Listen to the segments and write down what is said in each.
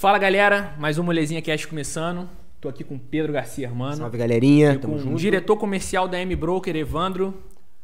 Fala galera, mais um Molezinha Cast começando. Tô aqui com o Pedro Garcia Armando. Salve galerinha, e tamo o junto. diretor comercial da M Broker, Evandro.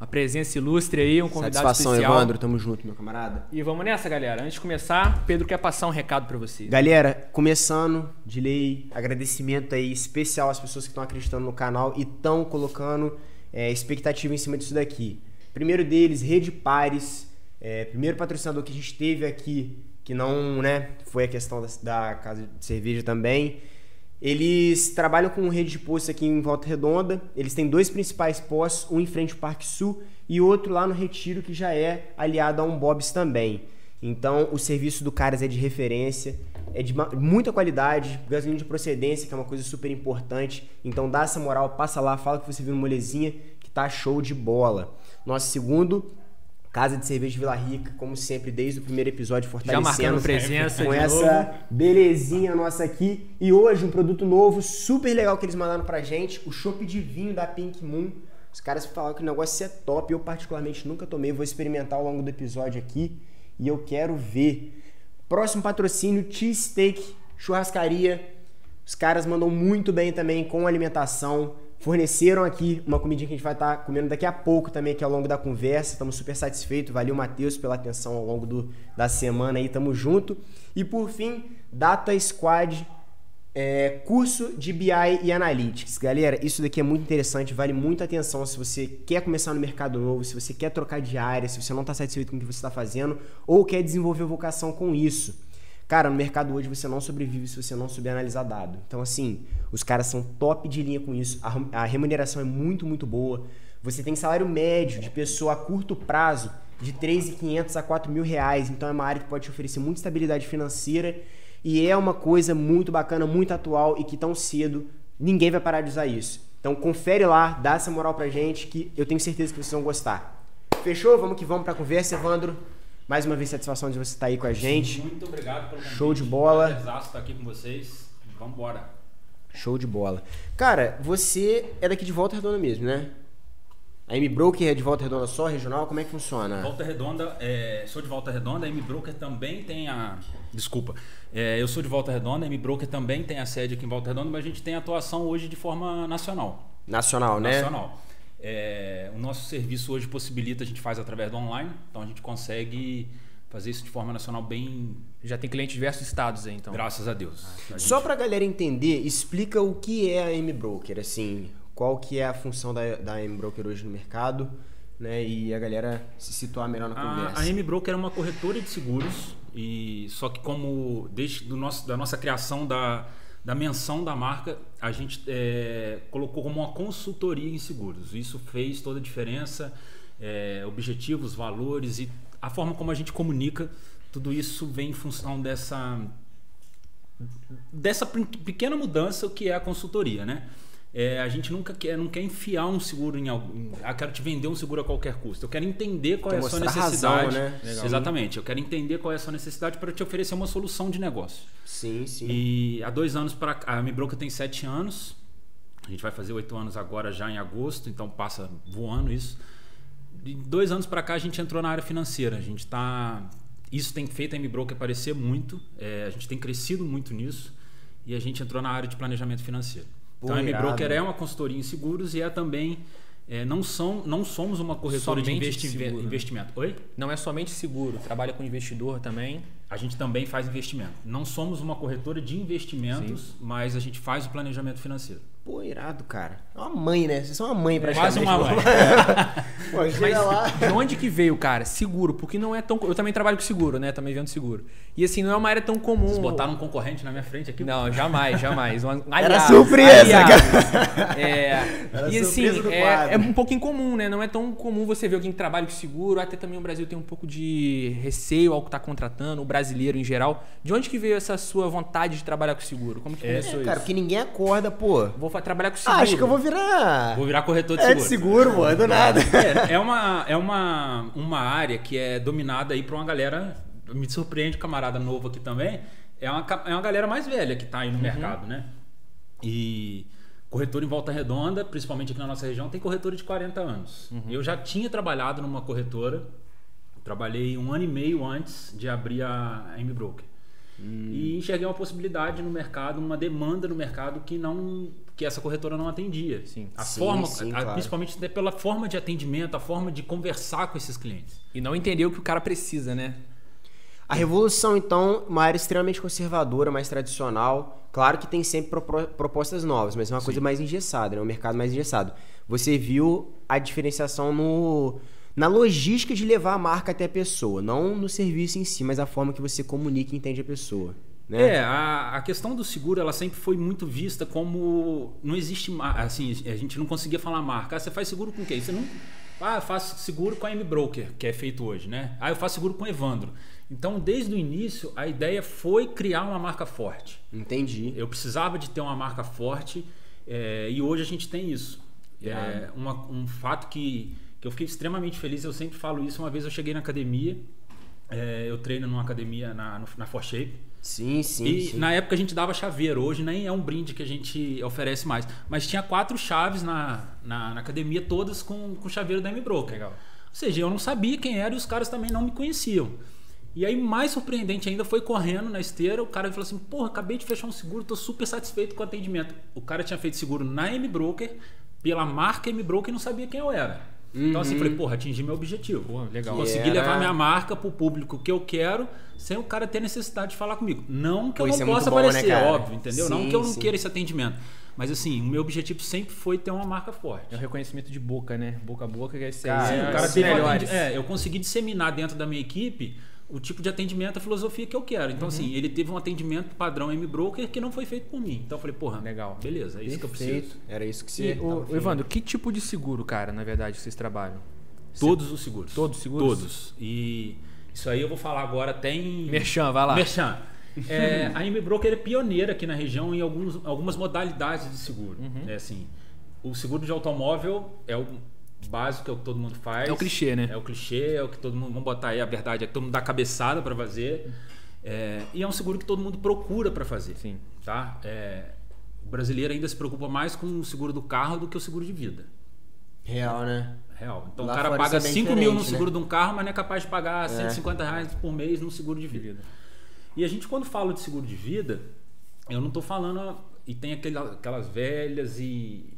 Uma presença ilustre aí, um convidado Satisfação, especial. Evandro, tamo junto, meu camarada. E vamos nessa, galera. Antes de começar, Pedro quer passar um recado pra vocês. Galera, começando, de lei, agradecimento aí especial às pessoas que estão acreditando no canal e estão colocando é, expectativa em cima disso daqui. Primeiro deles, Rede Pares, é, primeiro patrocinador que a gente teve aqui, que não, né, foi a questão da, da casa de cerveja também. Eles trabalham com rede de postos aqui em Volta Redonda. Eles têm dois principais postos, um em frente ao Parque Sul e outro lá no Retiro, que já é aliado a um Bob's também. Então, o serviço do Caras é de referência, é de muita qualidade, gasolina de procedência, que é uma coisa super importante. Então, dá essa moral, passa lá, fala que você viu no Molezinha, que tá show de bola. Nosso segundo, Casa de Cerveja Vila Rica, como sempre, desde o primeiro episódio, fortalecendo marcando presença com essa novo. belezinha nossa aqui. E hoje um produto novo, super legal que eles mandaram pra gente, o chopp de vinho da Pink Moon. Os caras falaram que o negócio é top, eu particularmente nunca tomei, vou experimentar ao longo do episódio aqui e eu quero ver. Próximo patrocínio, Cheesesteak, churrascaria. Os caras mandam muito bem também com alimentação. Forneceram aqui uma comidinha que a gente vai estar comendo daqui a pouco também aqui ao longo da conversa. Estamos super satisfeitos. Valeu, Matheus, pela atenção ao longo do, da semana aí. Tamo junto. E por fim, Data Squad, é, curso de BI e Analytics. Galera, isso daqui é muito interessante, vale muita atenção se você quer começar no mercado novo, se você quer trocar de área, se você não está satisfeito com o que você está fazendo ou quer desenvolver vocação com isso. Cara, no mercado hoje você não sobrevive se você não souber analisar dado. Então, assim, os caras são top de linha com isso. A, remuneração é muito, muito boa. Você tem salário médio de pessoa a curto prazo de 3.500 a 4 mil reais. Então, é uma área que pode te oferecer muita estabilidade financeira e é uma coisa muito bacana, muito atual e que tão cedo ninguém vai parar de usar isso. Então, confere lá, dá essa moral pra gente que eu tenho certeza que vocês vão gostar. Fechou? Vamos que vamos pra conversa, Evandro. Mais uma vez, satisfação de você estar aí com a gente. Muito obrigado pelo convite. Show de bola. Prazerzaço estar aqui com vocês. Vamos embora. Show de bola. Cara, você é daqui de Volta Redonda mesmo, né? A M Broker é de Volta Redonda só, regional? Como é que funciona? Volta Redonda, é, sou de Volta Redonda, a M Broker também tem a. Desculpa. É, eu sou de Volta Redonda, a M Broker também tem a sede aqui em Volta Redonda, mas a gente tem atuação hoje de forma nacional. Nacional, né? Nacional. É, o nosso serviço hoje possibilita, a gente faz através do online, então a gente consegue fazer isso de forma nacional bem. Já tem cliente de diversos estados aí, então. Graças a Deus. A Só gente- pra galera entender, explica o que é a M Broker, assim, qual que é a função da, da M Broker hoje no mercado, né? E a galera se situar melhor na conversa. A, a M Broker é uma corretora de seguros e só que como desde do nosso, da nossa criação da, da menção da marca a gente é, colocou como uma consultoria em seguros. Isso fez toda a diferença. é, objetivos, valores e a forma como a gente comunica, tudo isso vem em função dessa dessa pe- pequena mudança que é a consultoria, né? É, a gente nunca quer, não quer enfiar um seguro em algum. Ah, quero te vender um seguro a qualquer custo. Eu quero entender qual Quer é a sua mostrar razão, necessidade. né? Legal. Exatamente. Eu quero entender qual é a sua necessidade para te oferecer uma solução de negócio. Sim, sim. E há dois anos para a Mi Broker tem sete anos. A gente vai fazer oito anos agora já em agosto, então passa voando isso. De dois anos para cá a gente entrou na área financeira. A gente está isso tem feito a M Broker aparecer muito. é, a gente tem crescido muito nisso e a gente entrou na área de planejamento financeiro. Pô, então a M irado. Broker é uma consultoria em seguros e é também é, não são não somos uma corretora de Somente investi- seguro, né? investimento. Oi? Não é somente seguro, trabalha com investidor também. A gente também faz investimento. Não somos uma corretora de investimentos, mas a gente faz o planejamento financeiro. Pô, irado, cara. É uma mãe, né? Vocês são uma mãe pra Quase uma mãe. Pô, Mas chega lá. de onde que veio, cara? Seguro, porque não é tão. Eu também trabalho com seguro, né? Também vendo seguro. E assim, não é uma área tão comum. Vocês botaram um concorrente na minha frente aqui? Não, jamais, jamais. Um Era surpresa, aliado. É, Era e assim, é, é um pouco incomum, né? Não é tão comum você ver alguém que trabalha com seguro. Até também o Brasil tem um pouco de receio ao que está contratando, o brasileiro em geral. De onde que veio essa sua vontade de trabalhar com seguro? Como que começou É, cara, isso? porque ninguém acorda, pô. Vou trabalhar com seguro. Ah, acho que eu vou virar. Vou virar corretor de É seguro. de seguro, pô, do nada. É, é uma, é uma, uma área que é dominada aí por uma galera. Me surpreende, camarada novo aqui também. É uma, é uma galera mais velha que está aí no mercado, né? E corretor em Volta Redonda, principalmente aqui na nossa região, tem corretora de 40 anos. Eu já tinha trabalhado numa corretora, trabalhei um ano e meio antes de abrir a M Broker. Hum. E enxerguei uma possibilidade no mercado, uma demanda no mercado que não que essa corretora não atendia. Sim. A Sim, forma, sim, a- claro. principalmente pela forma de atendimento, a forma de conversar com esses clientes. E não entendeu o que o cara precisa, né? A revolução, então, uma área extremamente conservadora, mais tradicional. Claro que tem sempre propo- propostas novas, mas é uma coisa mais engessada, né? um mercado mais engessado. Você viu a diferenciação no, na logística de levar a marca até a pessoa, não no serviço em si, mas a forma que você comunica e entende a pessoa. Né? É, a, a questão do seguro, ela sempre foi muito vista como não existe, assim, a gente não conseguia falar marca. Ah, você faz seguro com quem? Você não Ah, eu faço seguro com a M-Broker, que é feito hoje, né? Ah, eu faço seguro com o Evandro. Então, desde o início, a ideia foi criar uma marca forte. Entendi. Eu precisava de ter uma marca forte é, e hoje a gente tem isso. É, uma- um fato que, que eu fiquei extremamente feliz, eu sempre falo isso. Uma vez eu cheguei na academia, é, eu treino numa academia na, na ForShape. Sim, sim. E sim. na época a gente dava chaveiro, hoje nem é um brinde que a gente oferece mais. Mas tinha quatro chaves na, na, na academia, todas com, com chaveiro da M-Broker. Legal. Ou seja, eu não sabia quem era e os caras também não me conheciam. E aí, mais surpreendente ainda, foi correndo na esteira, o cara falou assim, porra, acabei de fechar um seguro, tô super satisfeito com o atendimento. O cara tinha feito seguro na M-Broker, pela marca M-Broker e não sabia quem eu era. Então assim, falei, porra, atingi meu objetivo. Pô, legal. Consegui era- levar minha marca pro público que eu quero, sem o cara ter necessidade de falar comigo. Não que Pô, eu isso não é possa bom, né, aparecer, cara? óbvio, entendeu? não Sim, que eu não sim. queira esse atendimento. Mas assim, o meu objetivo sempre foi ter uma marca forte. É o reconhecimento de boca, né? Boca a boca, que é esse aí. Cara, Sim, é o cara melhores. atendi- é, eu consegui disseminar dentro da minha equipe o tipo de atendimento, a filosofia que eu quero. Então, assim, ele teve um atendimento padrão M-Broker que não foi feito por mim. Então, eu falei, porra, Legal. beleza, é isso que eu preciso. Perfeito. Era isso que E, você. o, tava o falando. Evandro, que tipo de seguro, cara, na verdade, vocês trabalham? Todos os seguros. Todos os seguros? Todos. E isso aí eu vou falar agora até em... Merchan, vai lá. Merchan. É, a M-Broker é pioneira aqui na região em alguns, algumas modalidades de seguro. Uhum. É assim, o seguro de automóvel é o básico, é o que todo mundo faz. É o clichê, né? É o clichê, é o que todo mundo... Vamos botar aí a verdade, é que todo mundo dá cabeçada para fazer. É, e é um seguro que todo mundo procura para fazer. Sim. Tá? É, o brasileiro ainda se preocupa mais com o seguro do carro do que o seguro de vida. Real, né? Real. Então Lá o cara paga isso é bem 5 mil no diferente, seguro né? de um carro, mas não é capaz de pagar 150 reais por mês no seguro de vida. E a gente, quando fala de seguro de vida, eu não estou falando. E tem aquelas velhas e.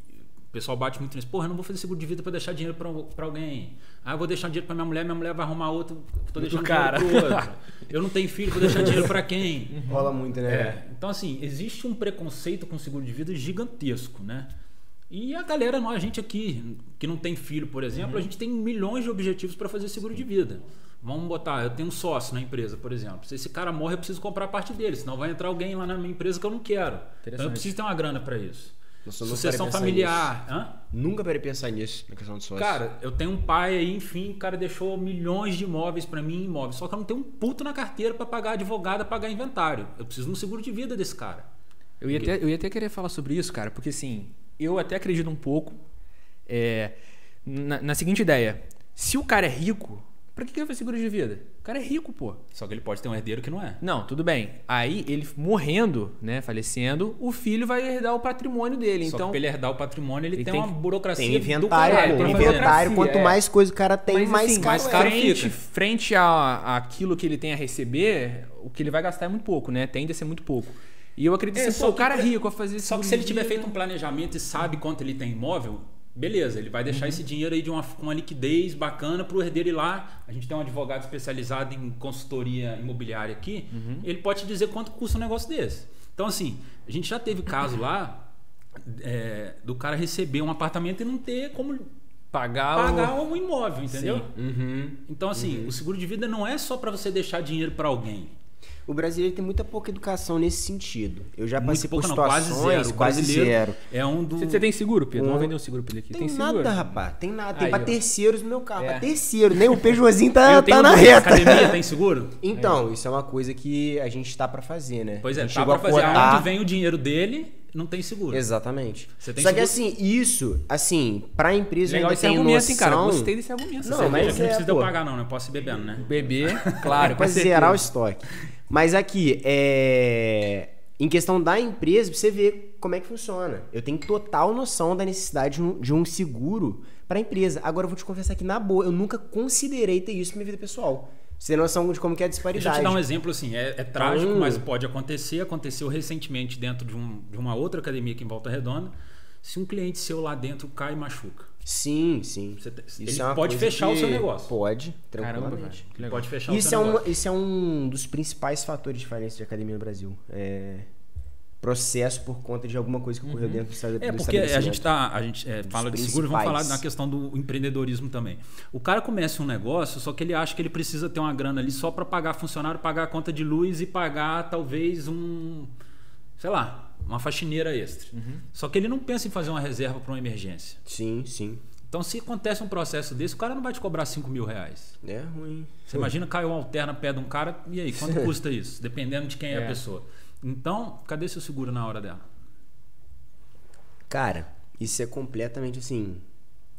O pessoal bate muito nisso. Porra, eu não vou fazer seguro de vida para deixar dinheiro para alguém. Ah, eu vou deixar dinheiro para minha mulher, minha mulher vai arrumar outro. Tô deixando cara. dinheiro pro outro. Eu não tenho filho, vou deixar dinheiro para quem? Rola muito, né? É, então assim, existe um preconceito com seguro de vida gigantesco, né? E a galera, nós, a gente aqui, que não tem filho, por exemplo, Uhum. a gente tem milhões de objetivos para fazer seguro de vida. Vamos botar, eu tenho um sócio na empresa, por exemplo. Se esse cara morre, eu preciso comprar parte dele, senão vai entrar alguém lá na minha empresa que eu não quero. Então eu preciso ter uma grana para isso. Nossa, Sucessão familiar. Hã? Nunca parei pensar nisso, na questão do sócio. Cara, eu tenho um pai aí, enfim, o cara deixou milhões de imóveis para mim, imóveis. Só que eu não tenho um puto na carteira para pagar advogado, pagar inventário. Eu preciso de um seguro de vida desse cara. Eu ia, até, eu ia até querer falar sobre isso, cara, porque assim, eu até acredito um pouco é, na, na seguinte ideia: se o cara é rico, pra que que ele vai seguro de vida? O cara é rico, pô. Só que ele pode ter um herdeiro que não é. Não, tudo bem. Aí ele morrendo, né, falecendo, o filho vai herdar o patrimônio dele. Só então, que pra ele herdar o patrimônio, ele, Ele tem, tem uma burocracia Tem do inventário, caralho pô. pra tem. Inventário, quanto é. mais coisa o cara tem, mas, mais assim, caro mais caro é. frente, fica. frente a, aquilo que ele tem a receber, o que ele vai gastar é muito pouco, né? Tende a ser muito pouco. E eu acredito É, que só pô, o cara é rico a fazer Só que se ele tiver feito um planejamento e sabe quanto ele tem imóvel, beleza, ele vai deixar Uhum. esse dinheiro aí de uma, com uma liquidez bacana pro herdeiro ir lá. A gente tem um advogado especializado em consultoria imobiliária aqui, Uhum. ele pode te dizer quanto custa um negócio desse. Então, assim, a gente já teve caso lá é, do cara receber um apartamento e não ter como pagar, pagar o... um imóvel, entendeu? Uhum. Então, assim, o seguro de vida não é só para você deixar dinheiro para alguém. O brasileiro tem muita pouca educação nesse sentido. Eu já Muito passei pouca por não, quase situações zero. O quase zero. É um do. Você, você tem seguro, Pedro? Um- Vamos vender um seguro pra ele aqui. Tem, seguro? nada, rapaz. Tem nada. Tem Aí, pra ó. terceiros no meu carro. É. Pra terceiro. Nem o Peugeotzinho tá, tá na reta. Academia tem seguro? Então, isso é uma coisa que a gente tá pra fazer, né? Pois A é, gente tá chegou pra a fazer. cotar- Aonde vem o dinheiro dele, não tem seguro. Exatamente. Você tem Só que seguro? assim, isso, assim, pra empresa Legal ainda esse tem argumento, noção... hein, cara? Gostei desse argumento. Não, mas que é, não precisa de eu pô. pagar, não, né? Eu posso ir bebendo, né? Beber, claro. pra zerar o estoque. Mas aqui, é... em questão da empresa, pra você ver como é que funciona. Eu tenho total noção da necessidade de um, de um seguro pra empresa. Agora eu vou te confessar que, na boa, eu nunca considerei ter isso na minha vida pessoal. Você tem noção de como que é a Deixa eu disparidade. te dar um exemplo assim, é, é trágico, Então- mas pode acontecer. Aconteceu recentemente dentro de, um- de uma outra academia aqui em Volta Redonda. Se um cliente seu lá dentro cai e machuca, Sim, sim. você te- Isso ele é uma pode fechar o seu negócio. Pode, Caramba, tranquilamente. Legal. Pode fechar o Isso é, seu um, negócio. isso é um dos principais fatores de falência de academia no Brasil. É processo por conta de alguma coisa que ocorreu dentro do estado É, porque a gente, tá, a gente é, fala de seguro, vamos falar na questão do empreendedorismo também. O cara começa um negócio, só que ele acha que ele precisa ter uma grana ali só para pagar funcionário, pagar a conta de luz e pagar talvez um, sei lá, uma faxineira extra. Só que ele não pensa em fazer uma reserva para uma emergência. Sim, sim. Então, se acontece um processo desse, o cara não vai te cobrar 5 mil reais. É ruim. Você imagina caiu um alterna pé de um cara, e aí, quanto custa isso? Dependendo de quem é, É. a pessoa. Então, cadê seu seguro na hora dela? Cara, isso é completamente assim.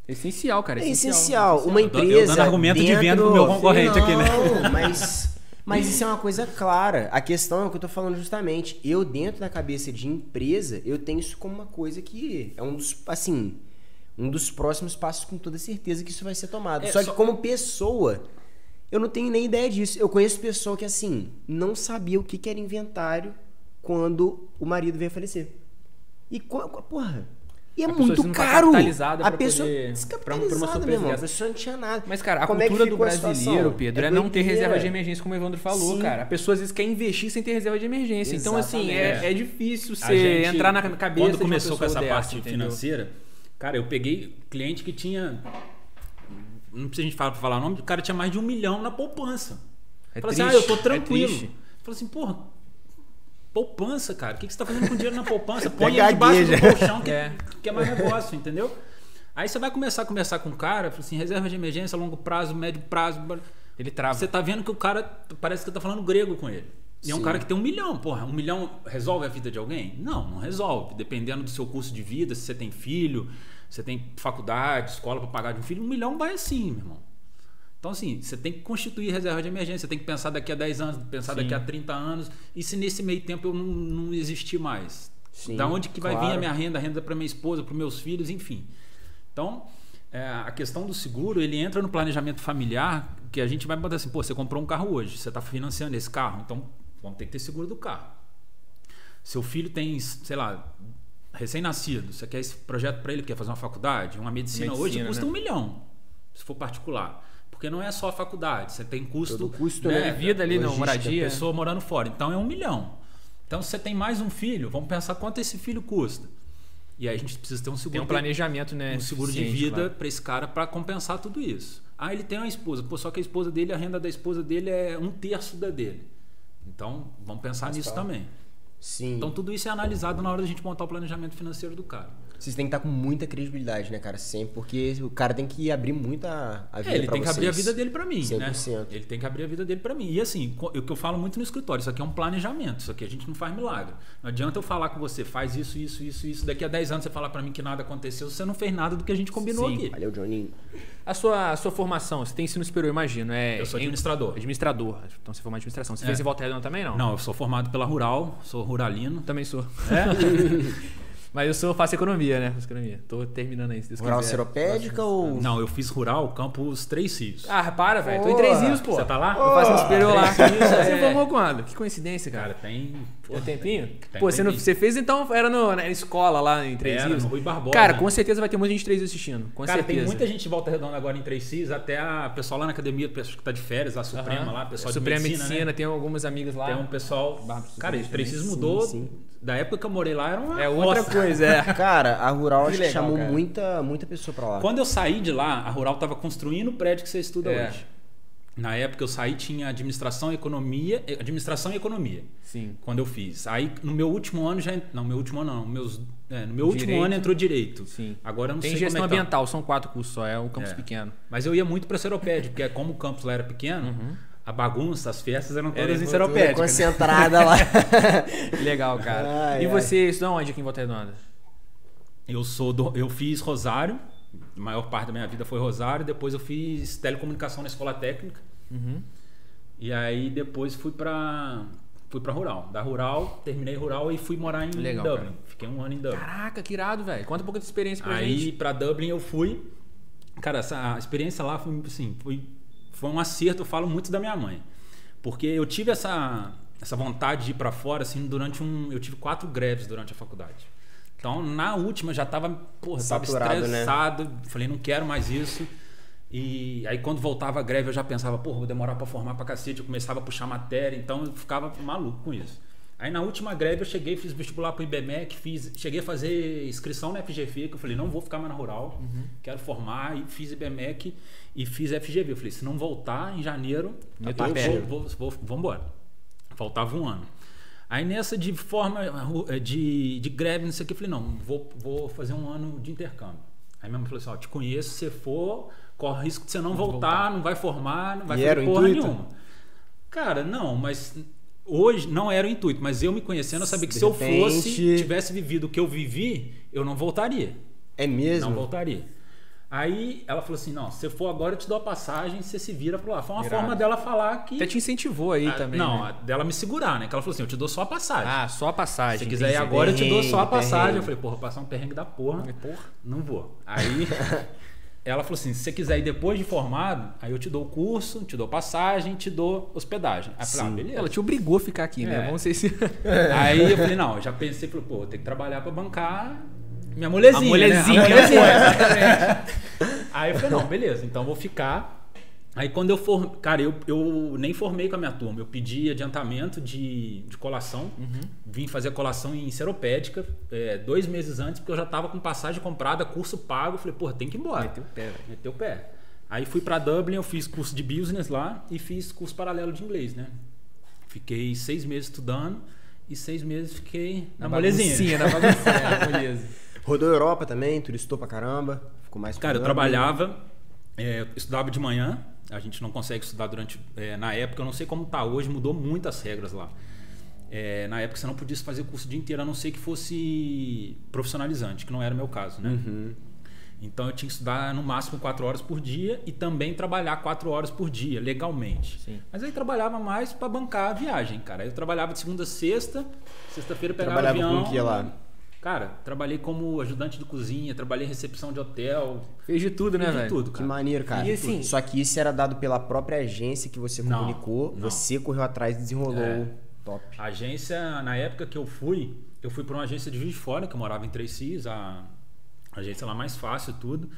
Essencial, cara. É essencial. Uma Eu tô- eu empresa. dando argumento de dentro... venda pro meu concorrente não, aqui, né? Mas, mas isso é uma coisa clara. A questão é o que eu tô falando justamente. Eu, dentro da cabeça de empresa, eu tenho isso como uma coisa que é um dos. Assim. Um dos próximos passos, com toda certeza, que isso vai ser tomado. É, só que, só- como pessoa, eu não tenho nem ideia disso. Eu conheço pessoa que, assim, não sabia o que, que era inventário quando o marido veio a falecer. E, porra. E é A pessoa muito não tá caro. capitalizada a pra pessoa poder- pra- pra uma descapitalizada, surpresa meu irmão. A não tinha nada. Mas, cara, a Como é cultura do a situação? brasileiro, Pedro, é, não ter reserva de emergência, como o Evandro falou, Sim. cara. A pessoa às vezes quer investir sem ter reserva de emergência. Então, assim, é, Exatamente. é difícil você gente, entrar na cabeça Quando de uma começou com essa dessa, parte entendeu? financeira, cara, eu peguei cliente que tinha. Não precisa a gente falar, falar o nome, o cara tinha mais de um milhão na poupança. É Falei assim, ah, eu tô é tranquilo. triste. Falei assim, porra, poupança, cara. O que, que você tá fazendo com dinheiro na poupança? Põe ele debaixo do colchão que É. que é mais negócio, entendeu? Aí você vai começar a conversar com o cara, fala assim, reserva de emergência, longo prazo, médio prazo. Ele trava. Você tá vendo que o cara parece que tá falando grego com ele. E é um Sim. cara que tem um milhão, porra. Um milhão resolve a vida de alguém? Não, não resolve. Dependendo do seu curso de vida, se você tem filho, você tem faculdade, escola para pagar de um filho, um milhão vai assim, meu irmão. Então, assim, você tem que constituir reserva de emergência, você tem que pensar daqui a 10 anos, pensar Sim. daqui a 30 anos. E se nesse meio tempo eu não, não existir mais? Sim, da onde que vai vir claro. a minha renda, a renda para minha esposa, para meus filhos, enfim. Então, é, a questão do seguro, ele entra no planejamento familiar, que a gente vai botar assim, pô, você comprou um carro hoje, você está financiando esse carro, então vamos ter que ter seguro do carro. Seu filho tem, sei lá, recém-nascido, você quer esse projeto para ele, quer fazer uma faculdade, uma medicina, hoje Medicina, custa né? um milhão, se for particular. Porque não é só a faculdade, você tem custo, Todo custo, né, né? vida ali, não, moradia. pessoa morando fora. Então é um milhão. Então se você tem mais um filho, vamos pensar quanto esse filho custa. E aí a gente precisa ter um seguro, Tem um planejamento, né? um seguro de vida claro. para esse cara para compensar tudo isso. Ah, ele tem uma esposa, pô, só que a esposa dele, a renda da esposa dele é um terço da dele. Então vamos pensar nisso também. Sim. Então tudo isso é analisado na hora da gente montar o planejamento financeiro do cara. Vocês têm que estar com muita credibilidade, né, cara? Sempre, porque o cara tem que abrir muito a, a vida É, ele pra tem que abrir a vocês. vida dele para mim, né? 100%. Ele tem que abrir a vida dele para mim. E assim, o que eu falo muito no escritório, isso aqui é um planejamento, isso aqui a gente não faz milagre. Não adianta eu falar com você, faz isso, isso, isso, isso, daqui a 10 anos você falar para mim que nada aconteceu, você não fez nada do que a gente combinou Sim. aqui. Valeu, Johnny. A sua, a sua formação, você tem ensino superior, imagino. É Eu sou administrador. Administrador. Então você formou administração. Você É. fez em Volta Redonda também, não? Não, eu sou formado pela Rural, sou ruralino. Também sou. É? Mas eu sou, faço economia, né? Faço economia. Tô terminando aí, se Deus Rural seropédica ou. Não, eu fiz rural, campus Três Rios. Ah, para, velho. Tô em. Três Rios, pô. Você tá lá? Eu faço ensino superior lá. Você formou quando? Que coincidência, cara. Cara, tem. Tem um tempinho? Tem Pô, você, não, você fez então, era no, na escola lá em Três Rios? no Rui Barbosa, Cara, né? com certeza vai ter muita gente de Três Rios assistindo. Com Cara, certeza. tem muita gente de volta redonda agora em Três Rios, até a pessoal lá na academia, pessoal que tá de férias, a Suprema lá, pessoal Suprema de medicina, né? tem algumas amigas lá. Tem um pessoal. Cara, Três Rios Sim, mudou. sim. Da época que eu morei lá era uma. É outra roça. coisa, é. Cara, a Rural Que acho que legal, chamou cara. muita, muita pessoa pra lá. Quando eu saí de lá, a Rural estava construindo o prédio que você estuda É. hoje. Na época eu saí, tinha administração e economia. eh, Administração e economia. Sim. Quando eu fiz. Aí no meu último ano já. Não, meu último ano não. Meus, é, no meu último Direito. ano entrou direito. Sim. Agora eu não Tem sei gestão como é que tá. ambiental, são quatro cursos só, é um campus É. pequeno. Mas eu ia muito para Seropédica, porque como o campus lá era pequeno, a bagunça, as festas eram Era todas em tudo Seropédica. né? concentrada lá. Legal, cara. Ai, e ai. você estudou onde aqui em Volta Redonda? Eu sou do, eu fiz Rosário, a maior parte da minha vida foi Rosário, depois eu fiz telecomunicação na escola técnica. Uhum. E aí depois fui pra fui para Rural. Da Rural, terminei Rural e fui morar em Legal, Dublin. cara. Fiquei um ano em Dublin. Caraca, que irado, velho. Conta um pouco da experiência pra Aí gente. pra Dublin eu fui. Cara, essa a experiência lá foi assim, foi foi um acerto, eu falo muito da minha mãe. Porque eu tive essa, essa vontade de ir para fora, assim, durante um. Eu tive quatro greves durante a faculdade. Então, na última, já tava, porra, tava Saturado, né? estressado. Falei, não quero mais isso. E aí, quando voltava a greve, eu já pensava, porra, vou demorar para formar pra cacete. Eu começava a puxar matéria, então eu ficava maluco com isso. Aí, na última greve, eu cheguei, fiz vestibular pro IBMEC, fiz, cheguei a fazer inscrição na FGV, que eu falei, não vou ficar mais na rural, quero formar. E fiz IBMEC e fiz FGV. Eu falei, se não voltar em janeiro, eu a pé. vou, vou, vou, vou embora. Faltava um ano. Aí nessa de forma de, de greve, não sei o que, eu falei, não, vou, vou fazer um ano de intercâmbio. Aí minha mãe falou assim, ó, te conheço, se você for, corre o risco de você não voltar, não vai formar, não vai E fazer porra intuito? nenhuma. Cara, não, mas hoje não era o intuito, mas eu me conhecendo, eu sabia que De se eu repente- fosse, tivesse vivido o que eu vivi, eu não voltaria. É mesmo? Não voltaria. Aí ela falou assim: não, se você for agora, eu te dou a passagem, você se vira pro lá. Foi uma forma dela falar que. Até te incentivou aí Ah, também. não, né? dela me segurar, né? Que ela falou assim: eu te dou só a passagem. Ah, só a passagem. se você quiser ir agora, eu te dou só a passagem. perrengue. Eu falei: porra, passar um perrengue da porra. Porra. Não vou. Aí ela falou assim: se você quiser ir depois de formado, aí eu te dou o curso, te dou passagem, te dou hospedagem. Aí eu falei: ah, beleza. Ela te obrigou a ficar aqui, né? É. Vamos ver se. Aí eu falei: não, eu já pensei, falei, pô, vou ter que trabalhar pra bancar minha molezinha. A molezinha, né? A molezinha, né? exatamente. Aí eu falei: não, beleza, então eu vou ficar. Aí quando eu for. Cara, eu, eu nem formei com a minha turma. Eu pedi adiantamento de, de colação. Vim fazer a colação em seropédica é, dois meses antes, porque eu já tava com passagem comprada, curso pago. Falei, porra, tem que ir embora. Meteu o pé. Meteu o pé. Aí fui pra Dublin, eu fiz curso de business lá e fiz curso paralelo de inglês, né? Fiquei seis meses estudando e seis meses fiquei na, molezinha. baguncinha, na baguncinha, na moleza. Rodou a Europa também, turistou pra caramba. Ficou mais Cara, eu trabalhava, é, eu estudava de manhã. A gente não consegue estudar durante. é, na época, eu não sei como tá hoje, mudou muitas regras lá. É, na época você não podia fazer o curso o dia inteiro, a não ser que fosse profissionalizante, que não era o meu caso, né? Uhum. Então eu tinha que estudar no máximo quatro horas por dia e também trabalhar quatro horas por dia, legalmente. Sim. Mas aí trabalhava mais para bancar a viagem, cara. Eu trabalhava de segunda a sexta, sexta-feira pegava Trabalhava avião. com o que lá? Cara, trabalhei como ajudante de cozinha, trabalhei em recepção de hotel, Fez de tudo, né, fiz de velho? tudo, Que cara. maneiro, cara. E assim- Só que isso era dado pela própria agência que você Não, comunicou, não. você correu atrás e desenrolou. É. Top. A agência, na época que eu fui, eu fui para uma agência de Juiz de Fora, que eu morava em Três Cis, a agência lá mais fácil tudo.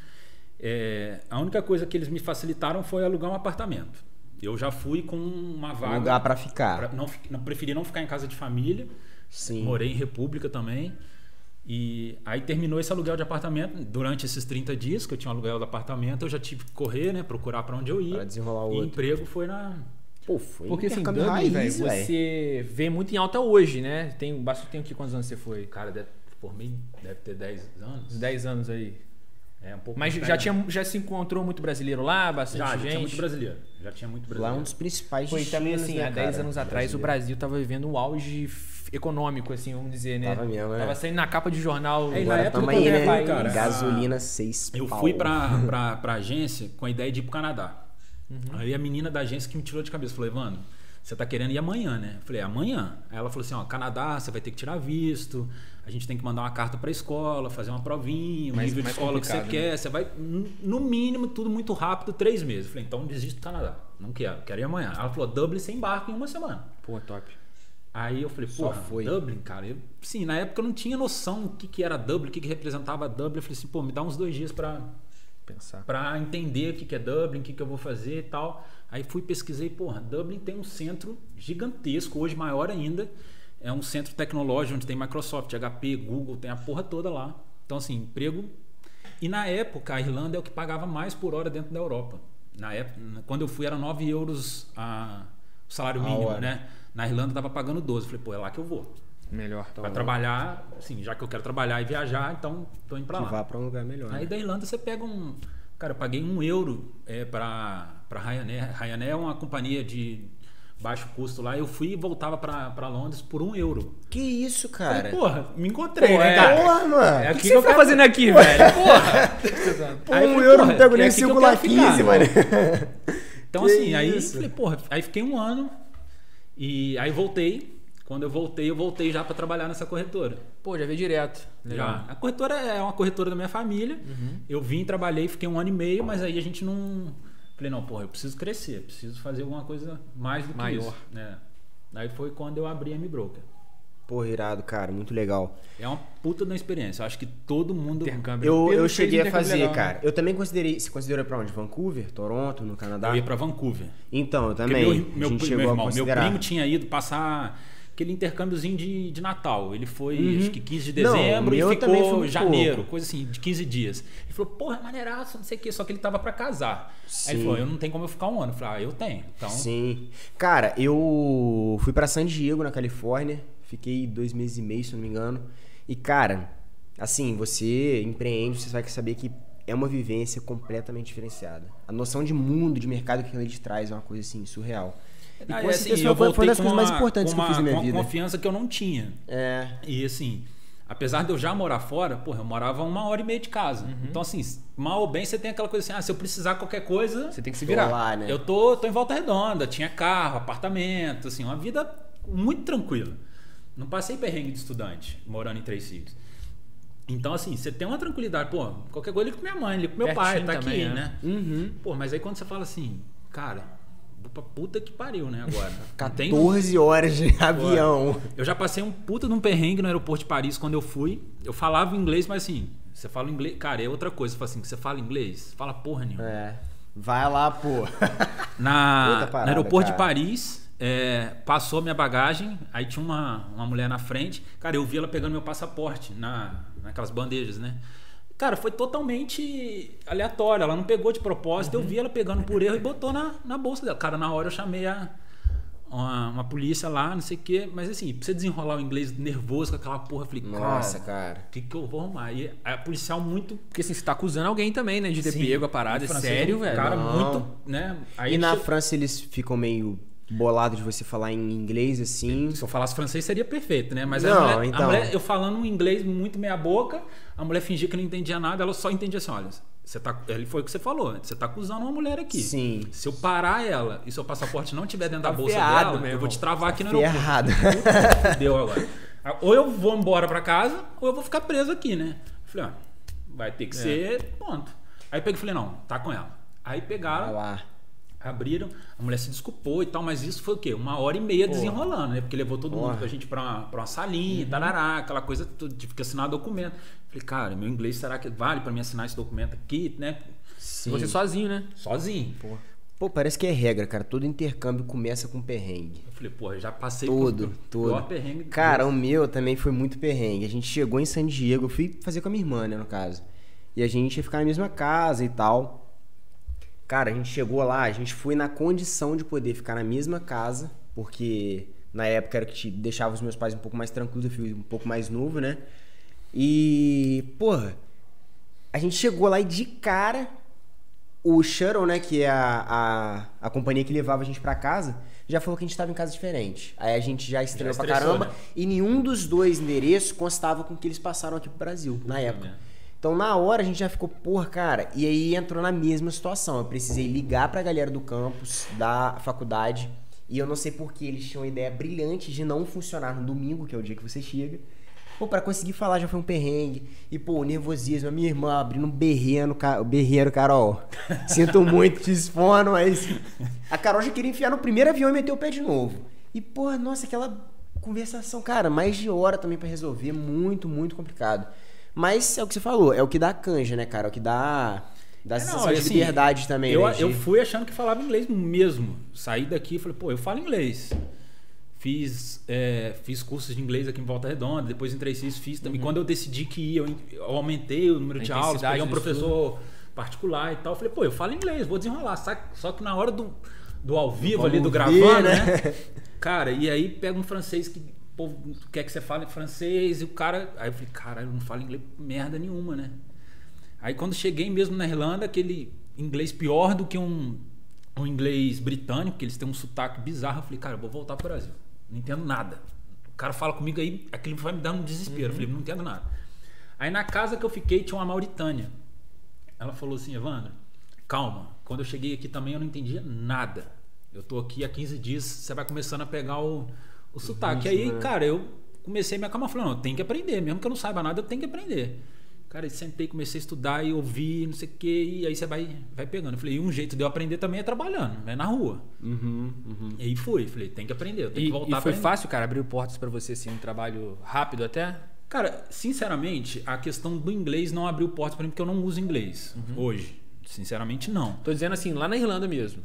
É, a única coisa que eles me facilitaram foi alugar um apartamento. Eu já fui com uma vaga. Um lugar pra ficar. pra- não, não, preferi não ficar em casa de família. Sim. Morei em República também. E aí terminou esse aluguel de apartamento. Durante esses 30 dias que eu tinha aluguel do apartamento, eu já tive que correr, né? Procurar para onde eu ia. Pra desenrolar o e outro. emprego foi na. Pô, foi Porque assim, Dublin, raiz, você vê muito em alta hoje, né? Tem, basta tem aqui quantos anos você foi? Cara, deve, formei, deve ter 10 anos. Uns 10 anos aí. É um pouco Mas mais já, tinha, já se encontrou muito brasileiro lá, bastante já, já gente. tinha muito brasileiro. Já tinha muito Lá é brasileiro. um dos principais Foi também assim, né, há 10 cara? anos atrás o Brasileiro. Brasil tava vivendo um auge econômico, assim, vamos dizer, né? Tava mesmo, né? Tava saindo na capa de jornal. É, e na época também né? fui, cara. Gasolina 6 Eu pau. fui pra, pra, pra agência com a ideia de ir pro Canadá. Uhum. Aí a menina da agência que me tirou de cabeça falou, Evandro, você tá querendo ir amanhã, né? Eu falei, amanhã. Aí ela falou assim, ó, Canadá, você vai ter que tirar visto, a gente tem que mandar uma carta pra escola, fazer uma provinha, o Mais- nível de mais escola que você né? quer, você vai, no mínimo, tudo muito rápido, três meses. Eu falei, então desisto do Canadá. Não quero, quero ir amanhã. Ela falou, Dublin sem embarque em uma semana. Pô, top. Aí eu falei, pô, foi. Dublin, cara. Eu, sim, na época eu não tinha noção do que, que era Dublin, o que, que representava Dublin. Eu falei assim, pô, me dá uns dois dias pra, Pensar. pra entender o que, que é Dublin, o que, que eu vou fazer e tal. Aí fui pesquisei, porra, Dublin tem um centro gigantesco, hoje maior ainda. É um centro tecnológico onde tem Microsoft, HP, Google, tem a porra toda lá. Então, assim, emprego. E na época, a Irlanda é o que pagava mais por hora dentro da Europa. Na época, quando eu fui, era 9 euros a, o salário A mínimo, hora. né? Na Irlanda tava pagando 12. Falei, pô, é lá que eu vou. Melhor. Então, Pra trabalhar, assim, já que eu quero trabalhar e viajar, então tô indo pra Que lá. vá pra um lugar melhor. Aí né? da Irlanda você pega um. Cara, eu paguei um euro é, pra, pra Ryanair. Ryanair é uma companhia de baixo custo lá. Eu fui e voltava pra, pra Londres por um euro. Que isso, cara? Falei, porra, me encontrei, né, é. cara? Porra, mano. É aqui o que que você eu tá quero- fazendo aqui, velho? Porra! Pô, Aí um falei, euro não pego nem aqui que eu circular quero ficar. 15, mano. Então, Que assim, aí falei, porra, aí fiquei um ano. E aí voltei. Quando eu voltei, eu voltei já pra trabalhar nessa corretora. Pô, já veio direto. Legal. Já. A corretora é uma corretora da minha família. Eu vim, trabalhei, fiquei um ano e meio, mas aí a gente não. Falei, não, porra, eu preciso crescer, preciso fazer alguma coisa mais do que Maior. isso. Né? Daí foi quando eu abri a M-Broker. Porra, irado, cara, muito legal. É uma puta da experiência. Eu acho que todo mundo. Intercâmbio. Eu, eu cheguei a fazer, legal, né? cara. Eu também considerei. Você considerou pra onde? Vancouver? Toronto, no Canadá? Eu ia pra Vancouver. Então, eu Porque também. Meu, a meu, irmão, a meu primo tinha ido passar aquele intercâmbiozinho de, de Natal. Ele foi, Uhum. acho que 15 de Não, dezembro o meu e ficou janeiro, pouco. coisa assim, de 15 dias. Ele falou, porra, maneiraço, não sei o quê. Só que ele tava pra casar. Aí ele Sim. falou, eu não tenho como eu ficar um ano. Eu falei, ah, eu tenho. Então, Sim. Cara, eu fui pra San Diego, na Califórnia. Fiquei dois meses e meio, se eu não me engano. E, cara, assim, você empreende, você vai saber que é uma vivência completamente diferenciada. A noção de mundo, de mercado que ele te traz é uma coisa, assim, surreal. E, Aí, com assim, certeza, eu foi, uma das coisas mais uma- importantes com que eu fiz na uma- minha com vida. uma confiança que eu não tinha. É. E assim, apesar de eu já morar fora, porra, eu morava uma hora e meia de casa. Uhum. Então, assim, mal ou bem, você tem aquela coisa assim, ah, se eu precisar qualquer coisa, Você tem que se virar. lá, né? eu tô, tô em volta redonda, tinha carro, apartamento, assim, uma vida muito tranquila. Não passei perrengue de estudante, morando em Três Filhos. Então, assim, você tem uma tranquilidade, pô, qualquer coisa liga com minha mãe, liga com meu pai, Pertinho tá também, aqui, né? né? Uhum. Pô, mas aí quando você fala assim, cara, pra puta que pariu, né, agora? Não tem- 14 horas de avião. eu já passei um puta de um perrengue no aeroporto de Paris quando eu fui. Eu falava inglês, mas assim, você fala inglês. Cara, é outra coisa. Você fala assim, você fala inglês? Fala porra nenhuma. É. Vai lá, pô. Na, parada, no aeroporto cara. de Paris, é, passou minha bagagem, aí tinha uma, uma mulher na frente. Cara, eu vi ela pegando meu passaporte na, naquelas bandejas, né? Cara, foi totalmente aleatório. Ela não pegou de propósito. Uhum. Eu vi ela pegando por erro e botou na, na bolsa dela. Cara, na hora eu chamei a, uma, uma polícia lá, não sei o quê. Mas assim, pra você desenrolar o inglês nervoso com aquela porra, eu falei, Nossa, cara, o que, que eu vou arrumar? E a policial muito. Porque assim, você tá acusando alguém também, né? De ter Sim, pego a parada. É sério, velho. Cara, Não. muito. Né? Aí E na che- França eles ficam meio bolados de você falar em inglês assim. Se eu falasse francês seria perfeito, né? Mas Não, a, mulher, a então. mulher- eu falando um inglês muito meia boca, a mulher fingia que não entendia nada, ela só entendia assim, olha, você tá, ele foi o que você falou, você tá acusando uma mulher aqui. Sim. Se eu parar ela e seu passaporte não tiver dentro Tá da bolsa ferrado, dela, eu vou te travar aqui no aeroporto. Ferrado. Deu agora. Ou eu vou embora pra casa, ou eu vou ficar preso aqui, né? Falei, ó, vai ter que ser, ponto. Aí eu peguei e falei, não, tá com ela. Aí Vai pegaram, lá. Abriram, a mulher se desculpou e tal, mas isso foi o quê? Uma hora e meia desenrolando, né? Porque levou todo Porra. mundo, a gente pra uma, pra uma salinha, tarará, aquela coisa, tudo, tive que assinar documento. Falei, cara, meu inglês será que vale pra mim assinar esse documento aqui, né? Sim. Você sozinho, né? Sozinho. Pô, parece que é regra, cara. Todo intercâmbio começa com perrengue. Eu falei, porra, já passei Todo, por todo. pior perrengue. Cara, o meu também foi muito perrengue. A gente chegou em San Diego, eu fui fazer com a minha irmã, né, no caso. E a gente ia ficar na mesma casa e tal. Cara, a gente chegou lá, a gente foi na condição de poder ficar na mesma casa, porque na época era que te deixava os meus pais um pouco mais tranquilos, eu fui um pouco mais novo, né? E, porra, a gente chegou lá e de cara, o Shuttle, né, que é a, a, a companhia que levava a gente pra casa, já falou que a gente tava em casa diferente. Aí a gente já estranhou pra caramba né? e nenhum dos dois endereços constava com que eles passaram aqui pro Brasil, na época. Então na hora a gente já ficou, porra, cara, e aí entrou na mesma situação. Eu precisei ligar pra galera do campus, da faculdade, e eu não sei por que eles tinham a ideia brilhante de não funcionar no domingo, que é o dia que você chega. Pô, pra conseguir falar já foi um perrengue. E, pô, o nervosismo, a minha irmã abrindo um berreiro, berreiro, Carol. Sinto muito, te expondo, mas. A Carol já queria enfiar no primeiro avião e meter o pé de novo. E, pô, nossa, aquela conversação, cara, mais de hora também pra resolver, muito, muito complicado. Mas é o que você falou, é o que dá canja, né, cara? É o que dá. Dá É, sensação não, de assim, liberdade também, Eu, né? de- eu fui achando que falava inglês mesmo. Saí daqui e falei, pô, eu falo inglês. Fiz, é, fiz cursos de inglês aqui em Volta Redonda, depois em Três fiz também. Quando eu decidi que ia, eu, eu aumentei o número A de aulas, peguei um professor particular e tal. Falei, pô, eu falo inglês, vou desenrolar. Saca? Só que na hora do, do ao vivo ali, do gravando, né? né? Cara, e aí pega um francês que povo quer que você fale francês e o cara. Aí eu falei, cara, eu não falo inglês merda nenhuma, né? Aí quando cheguei mesmo na Irlanda, aquele inglês pior do que um, um inglês britânico, que eles têm um sotaque bizarro, eu falei, cara, eu vou voltar pro Brasil. Não entendo nada. O cara fala comigo aí, aquilo vai me dar um desespero. Eu falei, não entendo nada. Aí na casa que eu fiquei tinha uma Mauritânia. Ela falou assim, Evandro, calma. Quando eu cheguei aqui também eu não entendia nada. Eu tô aqui há 15 dias, você vai começando a pegar o, o sotaque. Aí, cara, eu comecei a me acalmar. Não, eu tenho que aprender. Mesmo que eu não saiba nada, eu tenho que aprender. Cara, eu sentei, comecei a estudar e ouvir, não sei o quê, e aí você vai, vai pegando. Eu falei, e um jeito de eu aprender também é trabalhando, é na rua. Uhum, uhum. E aí fui, falei, tem que aprender, eu tenho E, que voltar e foi fácil, cara, abrir portas pra você, assim, um trabalho rápido até? Cara, sinceramente, a questão do inglês não abriu portas pra mim porque eu não uso inglês Uhum. hoje. Sinceramente, não. Tô dizendo assim, lá na Irlanda mesmo.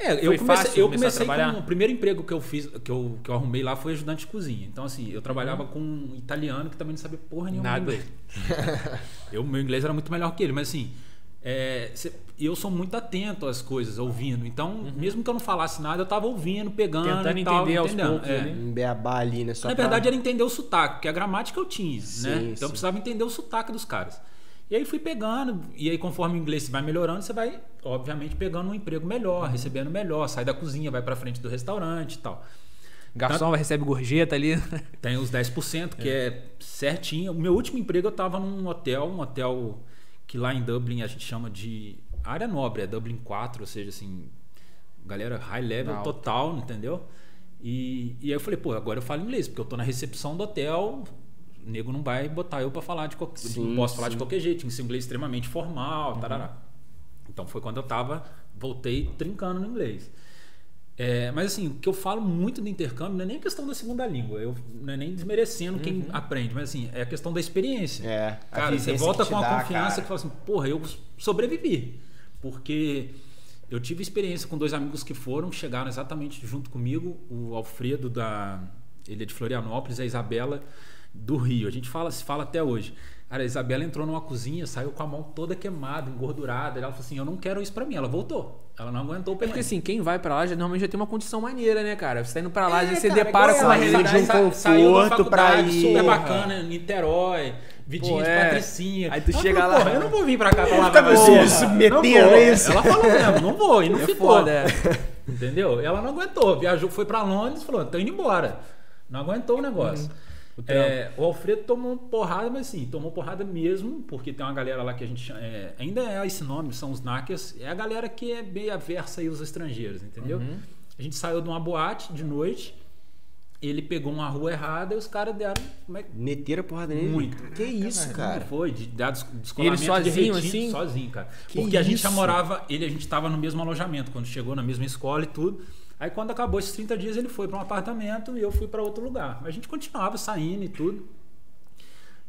É, Foi eu comecei, fácil eu comecei trabalhar? com o primeiro emprego que eu fiz, que eu, que eu arrumei lá foi ajudante de cozinha. Então, assim, eu trabalhava com um italiano que também não sabia porra nenhuma Nada. inglês. eu, meu inglês era muito melhor que ele, mas assim, é, cê- eu sou muito atento às coisas, ouvindo. Então, mesmo que eu não falasse nada, eu tava ouvindo, pegando Uhum. Tentando e tal, entender aos entendendo. poucos É. Um beabá ali, né? Na pra- verdade, era entender o sotaque, porque a gramática eu tinha, Sim, né? Então sim. eu precisava entender o sotaque dos caras. E aí fui pegando, e aí conforme o inglês vai melhorando, você vai, obviamente, pegando um emprego melhor, Uhum. recebendo melhor, sai da cozinha, vai pra frente do restaurante e tal. Garçom recebe gorjeta ali. Tem os 10%, que é. certinho. O meu último emprego eu tava num hotel, um hotel que lá em Dublin a gente chama de área nobre, é Dublin 4, ou seja, assim, galera high level Alta. total, entendeu? E, e aí eu falei, pô, agora eu falo inglês, porque eu tô na recepção do hotel, o nego não vai botar eu pra falar de qualquer. Sim, posso falar sim. de qualquer jeito, ser inglês extremamente formal, Uhum. tarará. Então foi quando eu tava, voltei trincando no inglês. É, mas assim, o que eu falo muito do intercâmbio não é nem a questão da segunda língua, eu, não é nem desmerecendo quem aprende, mas assim, é a questão da experiência. Uhum. É, Cara, você volta com a dá, confiança cara. que fala assim, porra, eu sobrevivi. Porque eu tive experiência com dois amigos que foram, chegaram exatamente junto comigo, o Alfredo da. Ele é de Florianópolis, a Isabela do Rio. A gente fala, se fala até hoje. Cara, a Isabela entrou numa cozinha, saiu com a mão toda queimada, engordurada. Ela falou assim: Eu não quero isso pra mim. Ela voltou. Ela não aguentou o É porque assim, quem vai pra lá já, normalmente já tem uma condição maneira, né, cara? Você tá indo pra lá, É, vezes você cara, depara igual com uma realidade. de um sa- saiu da conforto pra ir. super Porra. bacana, Niterói, Vidinha Pô, de é. Patricinha. Aí tu Ela chega falou, lá- Porra, eu não vou vir pra cá pra Fica lavar você vou. a isso. Ela falou mesmo, não vou, e não É ficou. foda, é. Entendeu? Ela não aguentou. Viajou, foi pra Londres e falou: tô indo embora. Não aguentou o negócio. O. É, o Alfredo tomou porrada, mas assim, tomou porrada mesmo, porque tem uma galera lá que a gente chama, é, ainda é esse nome, são os Nackers, é a galera que é bem aversa aí aos estrangeiros, entendeu? Uhum. A gente saiu de uma boate de noite, ele pegou uma rua errada e os caras deram. Como é Meteram a porrada nele? Muito. Que isso, cara? foi? De dar des- descolamento sozinho, de assim? sozinho, cara. Que Porque a gente já isso? morava, ele a gente tava no mesmo alojamento, quando chegou na mesma escola e tudo. Aí quando acabou esses 30 dias, ele foi para um apartamento e eu fui para outro lugar. A gente continuava saindo e tudo.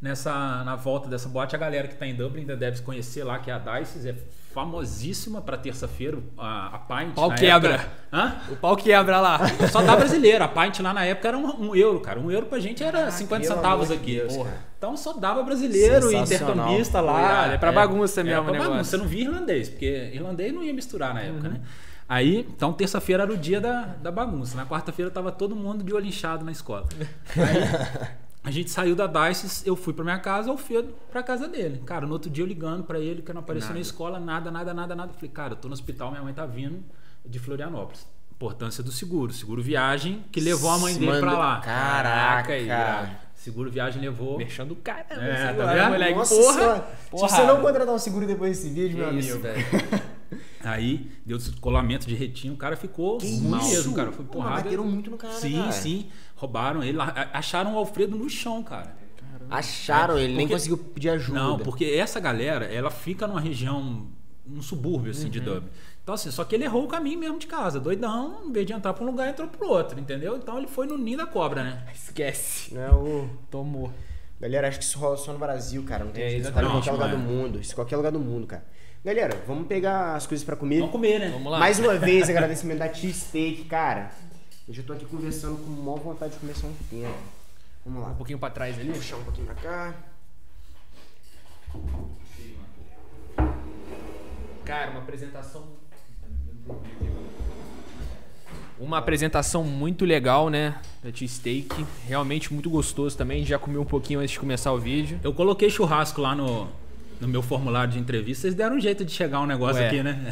Nessa, na volta dessa boate, a galera que tá em Dublin ainda deve conhecer lá, que é a Dices, é famosíssima para terça-feira, a, a Pint. Pau quebra. época- Hã? O pau quebra lá. Só dá brasileiro. A pint lá na época era um, um euro, cara. Um euro pra gente era 50 pelo centavos amor de aqui. Deus, Porra. Então só dava brasileiro, Sensacional. intercambista lá. Irado, é pra bagunça mesmo pra negócio. bagunça. Você não via irlandês, porque irlandês não ia misturar na Uhum. época, né? Aí, então terça-feira era o dia da, da bagunça. Na quarta-feira tava todo mundo de olho inchado na escola. Aí, a gente saiu da Dices, eu fui pra minha casa, o Alfredo pra casa dele. Cara, no outro dia eu ligando pra ele, que não apareceu Nada. na escola, nada, nada, nada, nada. Falei, cara, eu tô no hospital, minha mãe tá vindo de Florianópolis. Importância do seguro. Seguro viagem que levou a mãe dele Manda- pra lá. Caraca, aí. Seguro viagem levou. Mexendo o cara. É, você tá vendo? moleque. Porra. senhora. Se você não contratar um seguro depois desse vídeo, meu Que amigo. isso, velho. Aí deu descolamento de retinho, o cara ficou Que mal isso? mesmo, cara. Foi Pô, porrada. bateram muito no cara, Sim, cara. sim. Roubaram ele. Acharam o Alfredo no chão, cara. Acharam ele, nem Porque- conseguiu pedir ajuda. Não, porque essa galera, ela fica numa região, um subúrbio assim Uhum. de Dublin. Então assim, só que ele errou o caminho mesmo de casa, doidão, em vez de entrar pra um lugar, entrou pro outro, entendeu? Então ele foi no ninho da cobra, né? Esquece. Não é o... Tomou. Galera, acho que isso rola só no Brasil, cara. Não tem É, jeito. Isso rola em qualquer lugar do é. mundo. Isso em qualquer lugar do mundo, cara. Galera, vamos pegar as coisas pra comer. Vamos comer, né? Vamos lá. Mais uma vez, agradecimento da Cheesesteak, cara. Eu já tô aqui conversando com maior vontade de começar um tempo. Vamos lá. Um pouquinho pra trás ali. Puxar um pouquinho pra cá. Cara, uma apresentação. Uma apresentação muito legal, né? Da Cheesesteak. Realmente muito gostoso também. Já comi um pouquinho antes de começar o vídeo. Eu coloquei churrasco lá no, no meu formulário de entrevista, vocês deram um jeito de chegar um negócio Ué. aqui, né?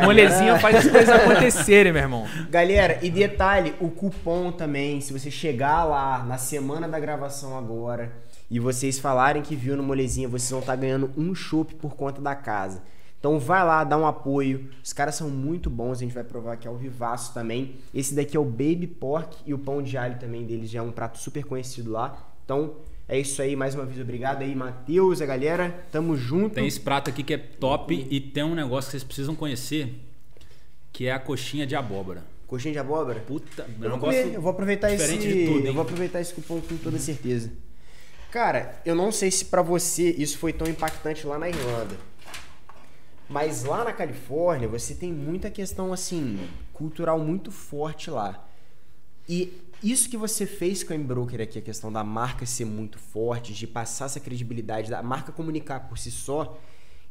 o molezinho faz as coisas acontecerem, meu irmão. Galera, e detalhe, o cupom também, se você chegar lá na semana da gravação agora e vocês falarem que viu no Molezinha, vocês vão estar ganhando um chopp por conta da casa. Então vai lá, dá um apoio. Os caras são muito bons, a gente vai provar aqui ao vivaço também. Esse daqui é o Baby Pork e o pão de alho também deles já é um prato super conhecido lá. Então É isso aí, mais uma vez, obrigado aí, Matheus, a galera. Tamo junto. Tem esse prato aqui que é top e tem um negócio que vocês precisam conhecer, que é a coxinha de abóbora. Coxinha de abóbora? Puta, Eu um vou, eu vou aproveitar esse. tudo, eu vou aproveitar esse cupom com toda certeza. Cara, eu não sei se pra você isso foi tão impactante lá na Irlanda. Mas lá na Califórnia você tem muita questão assim, cultural muito forte lá. E isso que você fez com a Embroker aqui, a questão da marca ser muito forte, de passar essa credibilidade, da marca comunicar por si só,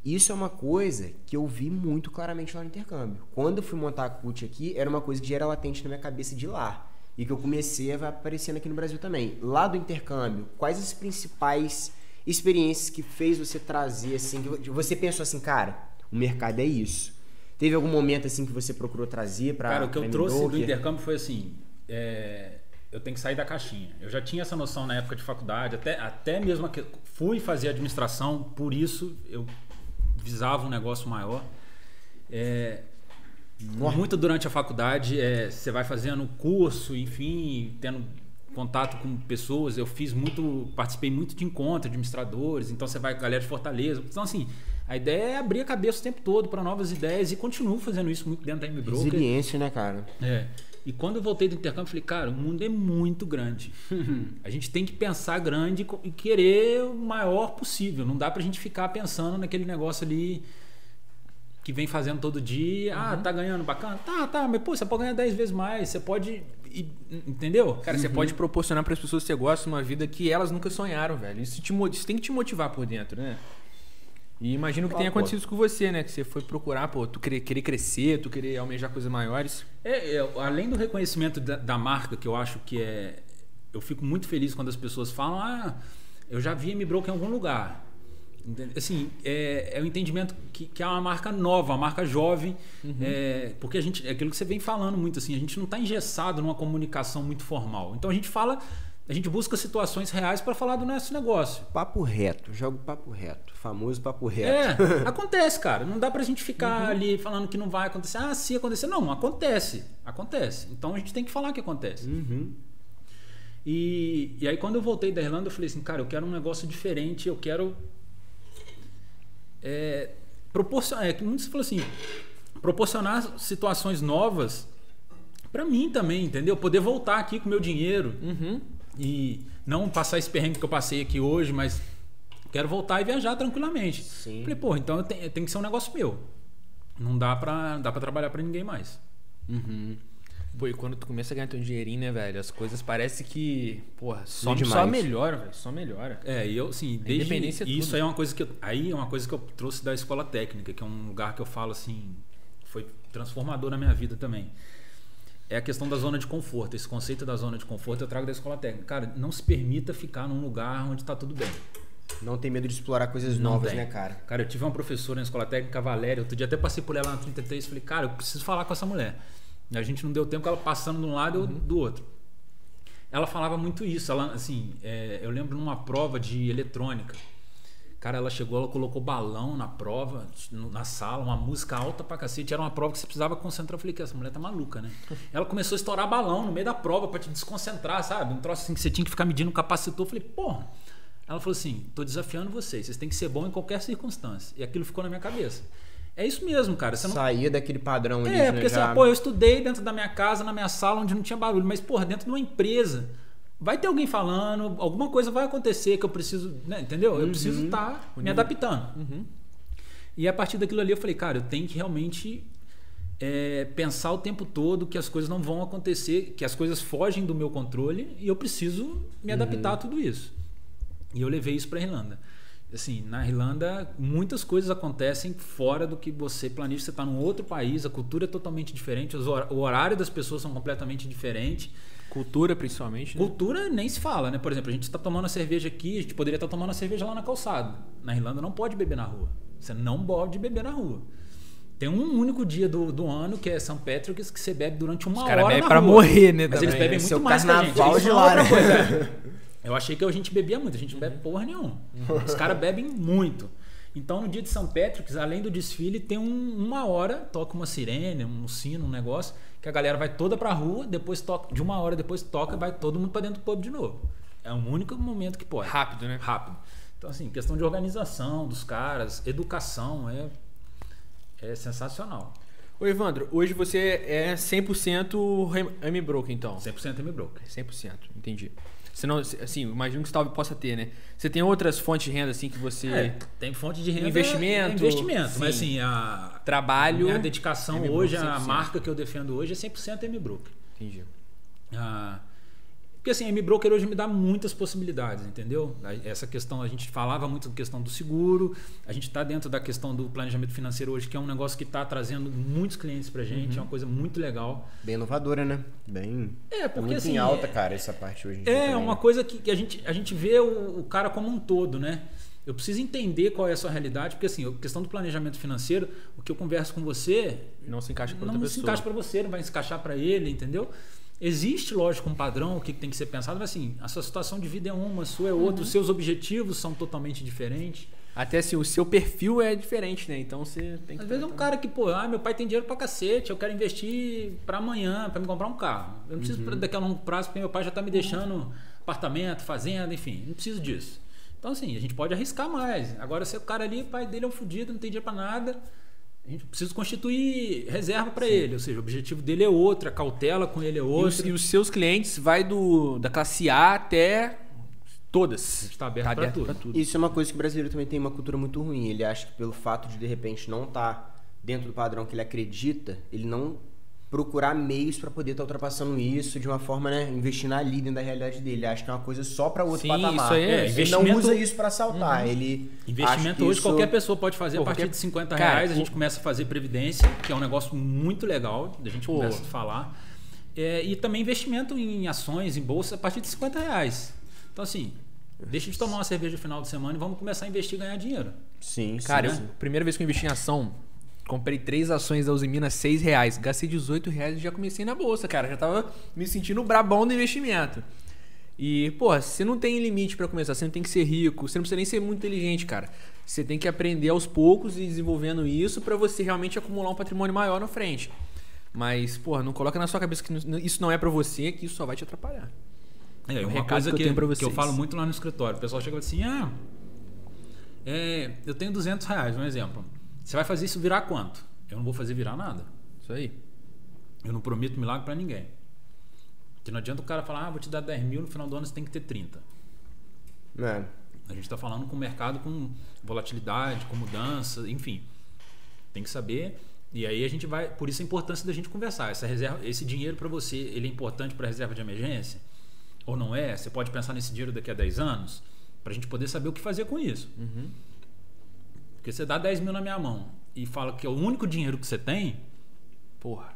isso é uma coisa que eu vi muito claramente lá no intercâmbio. Quando eu fui montar a CUT aqui, era uma coisa que já era latente na minha cabeça de lá. E que eu comecei a aparecendo aqui no Brasil também. Lá do intercâmbio, quais as principais experiências que fez você trazer, assim, que você pensou assim, cara, o mercado é isso. Teve algum momento assim que você procurou trazer para Cara, o que eu trouxe do intercâmbio foi assim: é, eu tenho que sair da caixinha. Eu já tinha essa noção na época de faculdade, até, até mesmo que fui fazer administração, por isso eu visava um negócio maior. É, muito durante a faculdade, é, você vai fazendo curso, enfim, tendo contato com pessoas. Eu fiz muito, participei muito de encontros, de administradores. Então você vai com a galera de Fortaleza. Então assim, a ideia é abrir a cabeça o tempo todo para novas ideias e continuo fazendo isso muito dentro da M-Broker. Resiliência, né, cara? É. E quando eu voltei do intercâmbio, eu falei, cara, o mundo é muito grande. a gente tem que pensar grande e querer o maior possível. Não dá pra gente ficar pensando naquele negócio ali que vem fazendo todo dia. Ah, tá ganhando bacana? Tá, tá, mas pô, você pode ganhar 10 vezes mais. Você pode. Entendeu? Cara, você pode proporcionar para as pessoas que você gosta uma vida que elas nunca sonharam, velho. Isso, te, isso tem que te motivar por dentro, né? E imagino que Ah, tenha pô. acontecido isso com você, né? Que você foi procurar, pô, tu querer, querer crescer, tu querer almejar coisas maiores. É, é, além do reconhecimento da, da marca, que eu acho que é. Eu fico muito feliz quando as pessoas falam, ah, eu já vi M-Broker em algum lugar. Assim, é, é o entendimento que, que é uma marca nova, uma marca jovem, é, porque a gente, é aquilo que você vem falando muito assim, a gente não está engessado numa comunicação muito formal. Então a gente fala, a gente busca situações reais para falar do nosso negócio. Papo reto, jogo papo reto. Famoso papo É, reto. acontece, cara. Não dá pra gente ficar ali falando que não vai acontecer. Ah, se acontecer. Não, acontece. Acontece. Então a gente tem que falar que acontece. Uhum. E, e aí quando eu voltei da Irlanda, eu falei assim, cara, eu quero um negócio diferente, eu quero. É, proporcionar. É que muitos falam assim, proporcionar situações novas pra mim também, entendeu? Poder voltar aqui com meu dinheiro Uhum. E não passar esse perrengue que eu passei aqui hoje, mas quero voltar e viajar tranquilamente. Sim. Falei, porra, então eu tenho, tem que ser um negócio meu. Não dá pra, não dá pra trabalhar pra ninguém mais. Uhum. Pô, e quando tu começa a ganhar teu dinheirinho, né, velho? As coisas parece que, porra, só, só melhora, velho. Só melhora. É, e eu, assim, desde independência é e isso tudo. aí é uma coisa que eu, aí é uma coisa que eu trouxe da escola técnica, que é um lugar que eu falo assim, foi transformador na minha vida também. É a questão da zona de conforto. Esse conceito da zona de conforto eu trago da escola técnica. Cara, não se permita ficar num lugar onde tá tudo bem. Não tem medo de explorar coisas Não novas, tem. né, cara? Cara, eu tive uma professora na escola técnica, a Valéria. Outro dia até passei por ela na 33 falei, cara, eu preciso falar com essa mulher. E a gente não deu tempo, ela passando de um lado e eu do outro. Ela falava muito isso. Ela, assim, é, eu lembro numa prova de eletrônica. Cara, ela chegou, ela colocou balão na prova, na sala, uma música alta pra cacete. Era uma prova que você precisava concentrar. Eu falei, que essa mulher tá maluca, né? Ela começou a estourar balão no meio da prova pra te desconcentrar, sabe? Um troço assim que você tinha que ficar medindo o capacitor. Eu falei, porra. Ela falou assim: tô desafiando vocês, vocês têm que ser bom em qualquer circunstância. E aquilo ficou na minha cabeça. É isso mesmo, cara. Você não... Saía daquele padrão ali, É, né? porque já... assim, pô, eu estudei dentro da minha casa, na minha sala, onde não tinha barulho. Mas, porra, dentro de uma empresa, vai ter alguém falando, alguma coisa vai acontecer que eu preciso, né, entendeu? Eu preciso estar me adaptando. E a partir daquilo ali eu falei, cara, eu tenho que realmente é, pensar o tempo todo que as coisas não vão acontecer, que as coisas fogem do meu controle e eu preciso me adaptar a tudo isso. E eu levei isso para Irlanda. Assim, na Irlanda, muitas coisas acontecem fora do que você planeja. Você está num outro país, a cultura é totalmente diferente, o horário das pessoas são completamente diferentes. Cultura, principalmente. Né? Cultura nem se fala, né? Por exemplo, a gente está tomando a cerveja aqui, a gente poderia estar tomando a cerveja lá na calçada. Na Irlanda não pode beber na rua. Você não pode beber na rua. Tem um único dia do, do ano, que é São Patrick's, que você bebe durante uma Os caras hora bebem na pra rua. morrer, né, Mas eles também, bebem né? muito mais que a gente. de é lá, né? coisa. Eu achei que a gente bebia muito, a gente não bebe porra nenhuma. Os caras bebem muito. Então, no dia de São Patrick's, além do desfile, tem um- uma hora, toca uma sirene, um sino, um negócio, que a galera vai toda pra rua, depois toca, de uma hora depois toca, vai todo mundo pra dentro do pub de novo. É o único momento que pode. Rápido, né? Rápido. Então, assim, questão de organização dos caras, educação, é, é sensacional. Ô Evandro, hoje você é 100% M-Broker, então? 100% M-Broker. 100%, entendi. Você não, assim, imagino que você talvez possa ter, né? Você tem outras fontes de renda, assim, que você... É, tem fonte de renda... Investimento. É investimento, sim. mas assim, a... Trabalho... A dedicação hoje, a 100%. marca que eu defendo hoje é 100% M-Broker. Entendi. Ah, porque assim, a M-Broker hoje me dá muitas possibilidades, entendeu? Essa questão, a gente falava muito da questão do seguro, a gente está dentro da questão do planejamento financeiro hoje, que é um negócio que está trazendo muitos clientes pra gente, é uma coisa muito legal. Bem inovadora, né? Bem. É, porque muito assim, em alta, é- cara, essa parte hoje em dia. É também, uma né? coisa que, que a, gente, a gente vê o, o cara como um todo, né? Eu preciso entender qual é a sua realidade, porque assim, a questão do planejamento financeiro, o que eu converso com você, Não se encaixa para não outra se pessoa. encaixa para você, não vai se encaixar para ele, entendeu? Existe, lógico, um padrão, o que tem que ser pensado, mas assim, a sua situação de vida é uma, a sua é outra, Uhum. os seus objetivos são totalmente diferentes. Até assim, o seu perfil é diferente, né? Então você tem que... Às vezes é um cara que, pô, ah, meu pai tem dinheiro pra cacete, eu quero investir para amanhã, para me comprar um carro. Eu não preciso Uhum. daqui a longo prazo, porque meu pai já tá me deixando apartamento, fazenda, enfim, não preciso disso. Então, assim, a gente pode arriscar mais. Agora, se o cara ali, o pai dele é um fudido, não tem dinheiro pra nada, a gente precisa constituir reserva para ele. Ou seja, o objetivo dele é outro, a cautela com ele é E os, outra. e os seus clientes vai do da classe A até todas. gente tá aberto pra tudo. tudo. Isso é uma coisa que o brasileiro também tem uma cultura muito ruim. Ele acha que pelo fato de de repente não estar dentro do padrão que ele acredita, ele não procurar meios para poder estar ultrapassando isso de uma forma, né, investindo ali dentro da realidade dele. Ele acha que é uma coisa só para outro Sim, patamar. isso aí é- ele não usa isso para saltar. Ele acha Investimento hoje isso- qualquer pessoa pode fazer Pô, a partir qualquer- de 50 Cara, reais. A o- gente começa a fazer previdência, que é um negócio muito legal, da gente Pô. começa a falar. É, e também investimento em ações, em bolsa, a partir de 50 reais. Então, assim, deixa de tomar uma cerveja no final de semana e vamos começar a investir e ganhar dinheiro. Sim, sim. Cara, sim. primeira vez que eu investi em ação, comprei três ações da Usimina, seis reais. Gastei 18 reais e já comecei na bolsa, cara. Já tava me sentindo brabão do investimento. E, porra, você não tem limite pra começar, você não tem que ser rico, você não precisa nem ser muito inteligente, cara. Você tem que aprender aos poucos e desenvolvendo isso pra você realmente acumular um patrimônio maior na frente. Mas, porra, não coloca na sua cabeça que isso não é pra você, que isso só vai te atrapalhar. É, É um uma recado coisa que eu que, tenho pra que eu falo muito lá no escritório. O pessoal chega e fala assim: ah, é, eu tenho 200 reais, um exemplo. Você vai fazer isso virar quanto? Eu não vou fazer virar nada. Isso aí. Eu não prometo milagre pra ninguém. Porque não adianta o cara falar, ah, vou te dar 10 mil, no final do ano você tem que ter 30. É. A gente está falando com um mercado com volatilidade, com mudança, enfim. Tem que saber. E aí a gente vai. Por isso a importância da gente conversar. Essa reserva, esse dinheiro para você, ele é importante para reserva de emergência? Ou não é? Você pode pensar nesse dinheiro daqui a 10 anos? Para a gente poder saber o que fazer com isso. Porque você dá 10 mil na minha mão e fala que é o único dinheiro que você tem, Porra.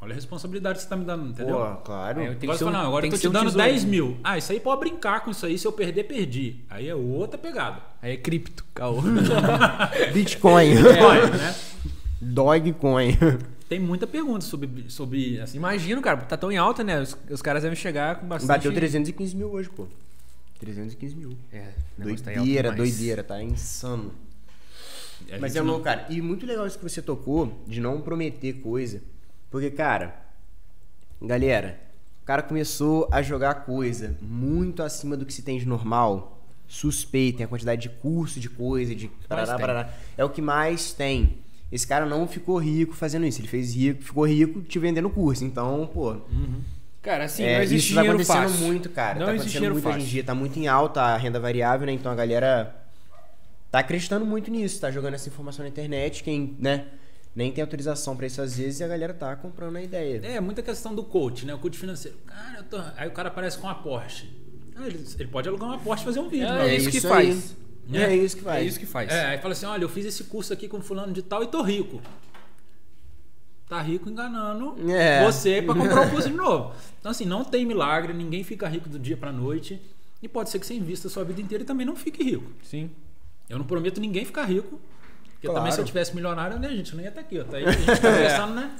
olha a responsabilidade que você está me dando, entendeu? Pô, claro. É, eu tenho Agora que ser um- não, agora eu tô te um dando tesouro. 10 mil. Ah, isso aí pode brincar com isso aí. Se eu perder, perdi. Aí é outra pegada. Aí é cripto, caô. Bitcoin. Olha, né? Dogecoin. Tem muita pergunta sobre, sobre assim, Imagino, cara, tá tão em alta, né? Os, os caras devem chegar com bastante. Bateu 315 mil hoje, pô. 315 mil. É, tá Doideira, demais. doideira, tá insano. A Mas é não- louco, cara. E muito legal isso que você tocou, de não prometer coisa. Porque, cara, galera, o cara começou a jogar coisa muito acima do que se tem de normal. Suspeitem a quantidade de curso, de coisa, de parará, parará. É o que mais tem. Esse cara não ficou rico fazendo isso. Ele fez rico, ficou rico te vendendo curso. Então, pô. Cara, assim, é, não existe isso dinheiro acontecendo fácil. muito, cara. Não tá acontecendo muito fácil. hoje em dia. Tá muito em alta a renda variável, né? Então a galera tá acreditando muito nisso. Tá jogando essa informação na internet. Quem, né? Nem tem autorização pra isso às vezes e a galera tá comprando a ideia. É, muita questão do coach, né? O coach financeiro. Cara, eu tô... Aí o cara aparece com uma Porsche. Ah, ele, ele pode alugar uma Porsche e fazer um vídeo. É, meu. isso que faz. É, É. isso que É faz. isso que faz. É, aí fala assim: olha, eu fiz esse curso aqui com fulano de tal e tô rico. Tá rico enganando É. você pra comprar o curso de novo. Então, assim, não tem milagre, ninguém fica rico do dia pra noite. E pode ser que você invista a sua vida inteira e também não fique rico. Sim. Eu não prometo ninguém ficar rico. Porque Claro. também se eu tivesse milionário, né, gente, eu não ia estar aqui. Ó. Tá aí, a gente tá conversando, né?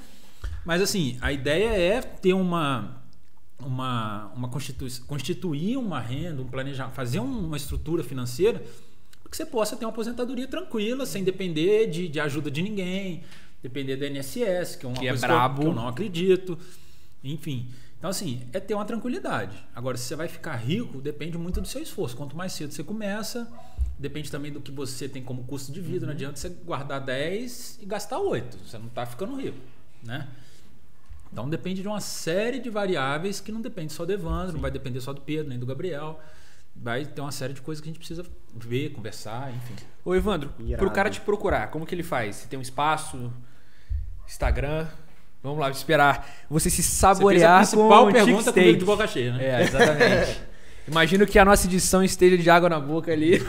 Mas assim, a ideia é ter uma. Uma, uma constitui, constituir uma renda, um planejar, fazer uma estrutura financeira para que você possa ter uma aposentadoria tranquila, sem depender de, de ajuda de ninguém, depender do INSS, que é uma Que é coisa brabo. que, eu, que eu não acredito. Enfim. Então, assim, é ter uma tranquilidade. Agora, se você vai ficar rico, depende muito do seu esforço. Quanto mais cedo você começa, depende também do que você tem como custo de vida. Não adianta você guardar 10 e gastar 8. Você não está ficando rico, né? Então depende de uma série de variáveis que não depende só do Evandro, não vai depender só do Pedro, nem do Gabriel. Vai ter uma série de coisas que a gente precisa ver, conversar, enfim. Ô, Evandro, Irado. pro cara te procurar, como que ele faz? Você tem um espaço, Instagram? Vamos lá, esperar você se Você fez saborear a principal com pergunta Chick comigo de boca cheia, né? É, exatamente. Imagino que a nossa edição esteja de água na boca ali.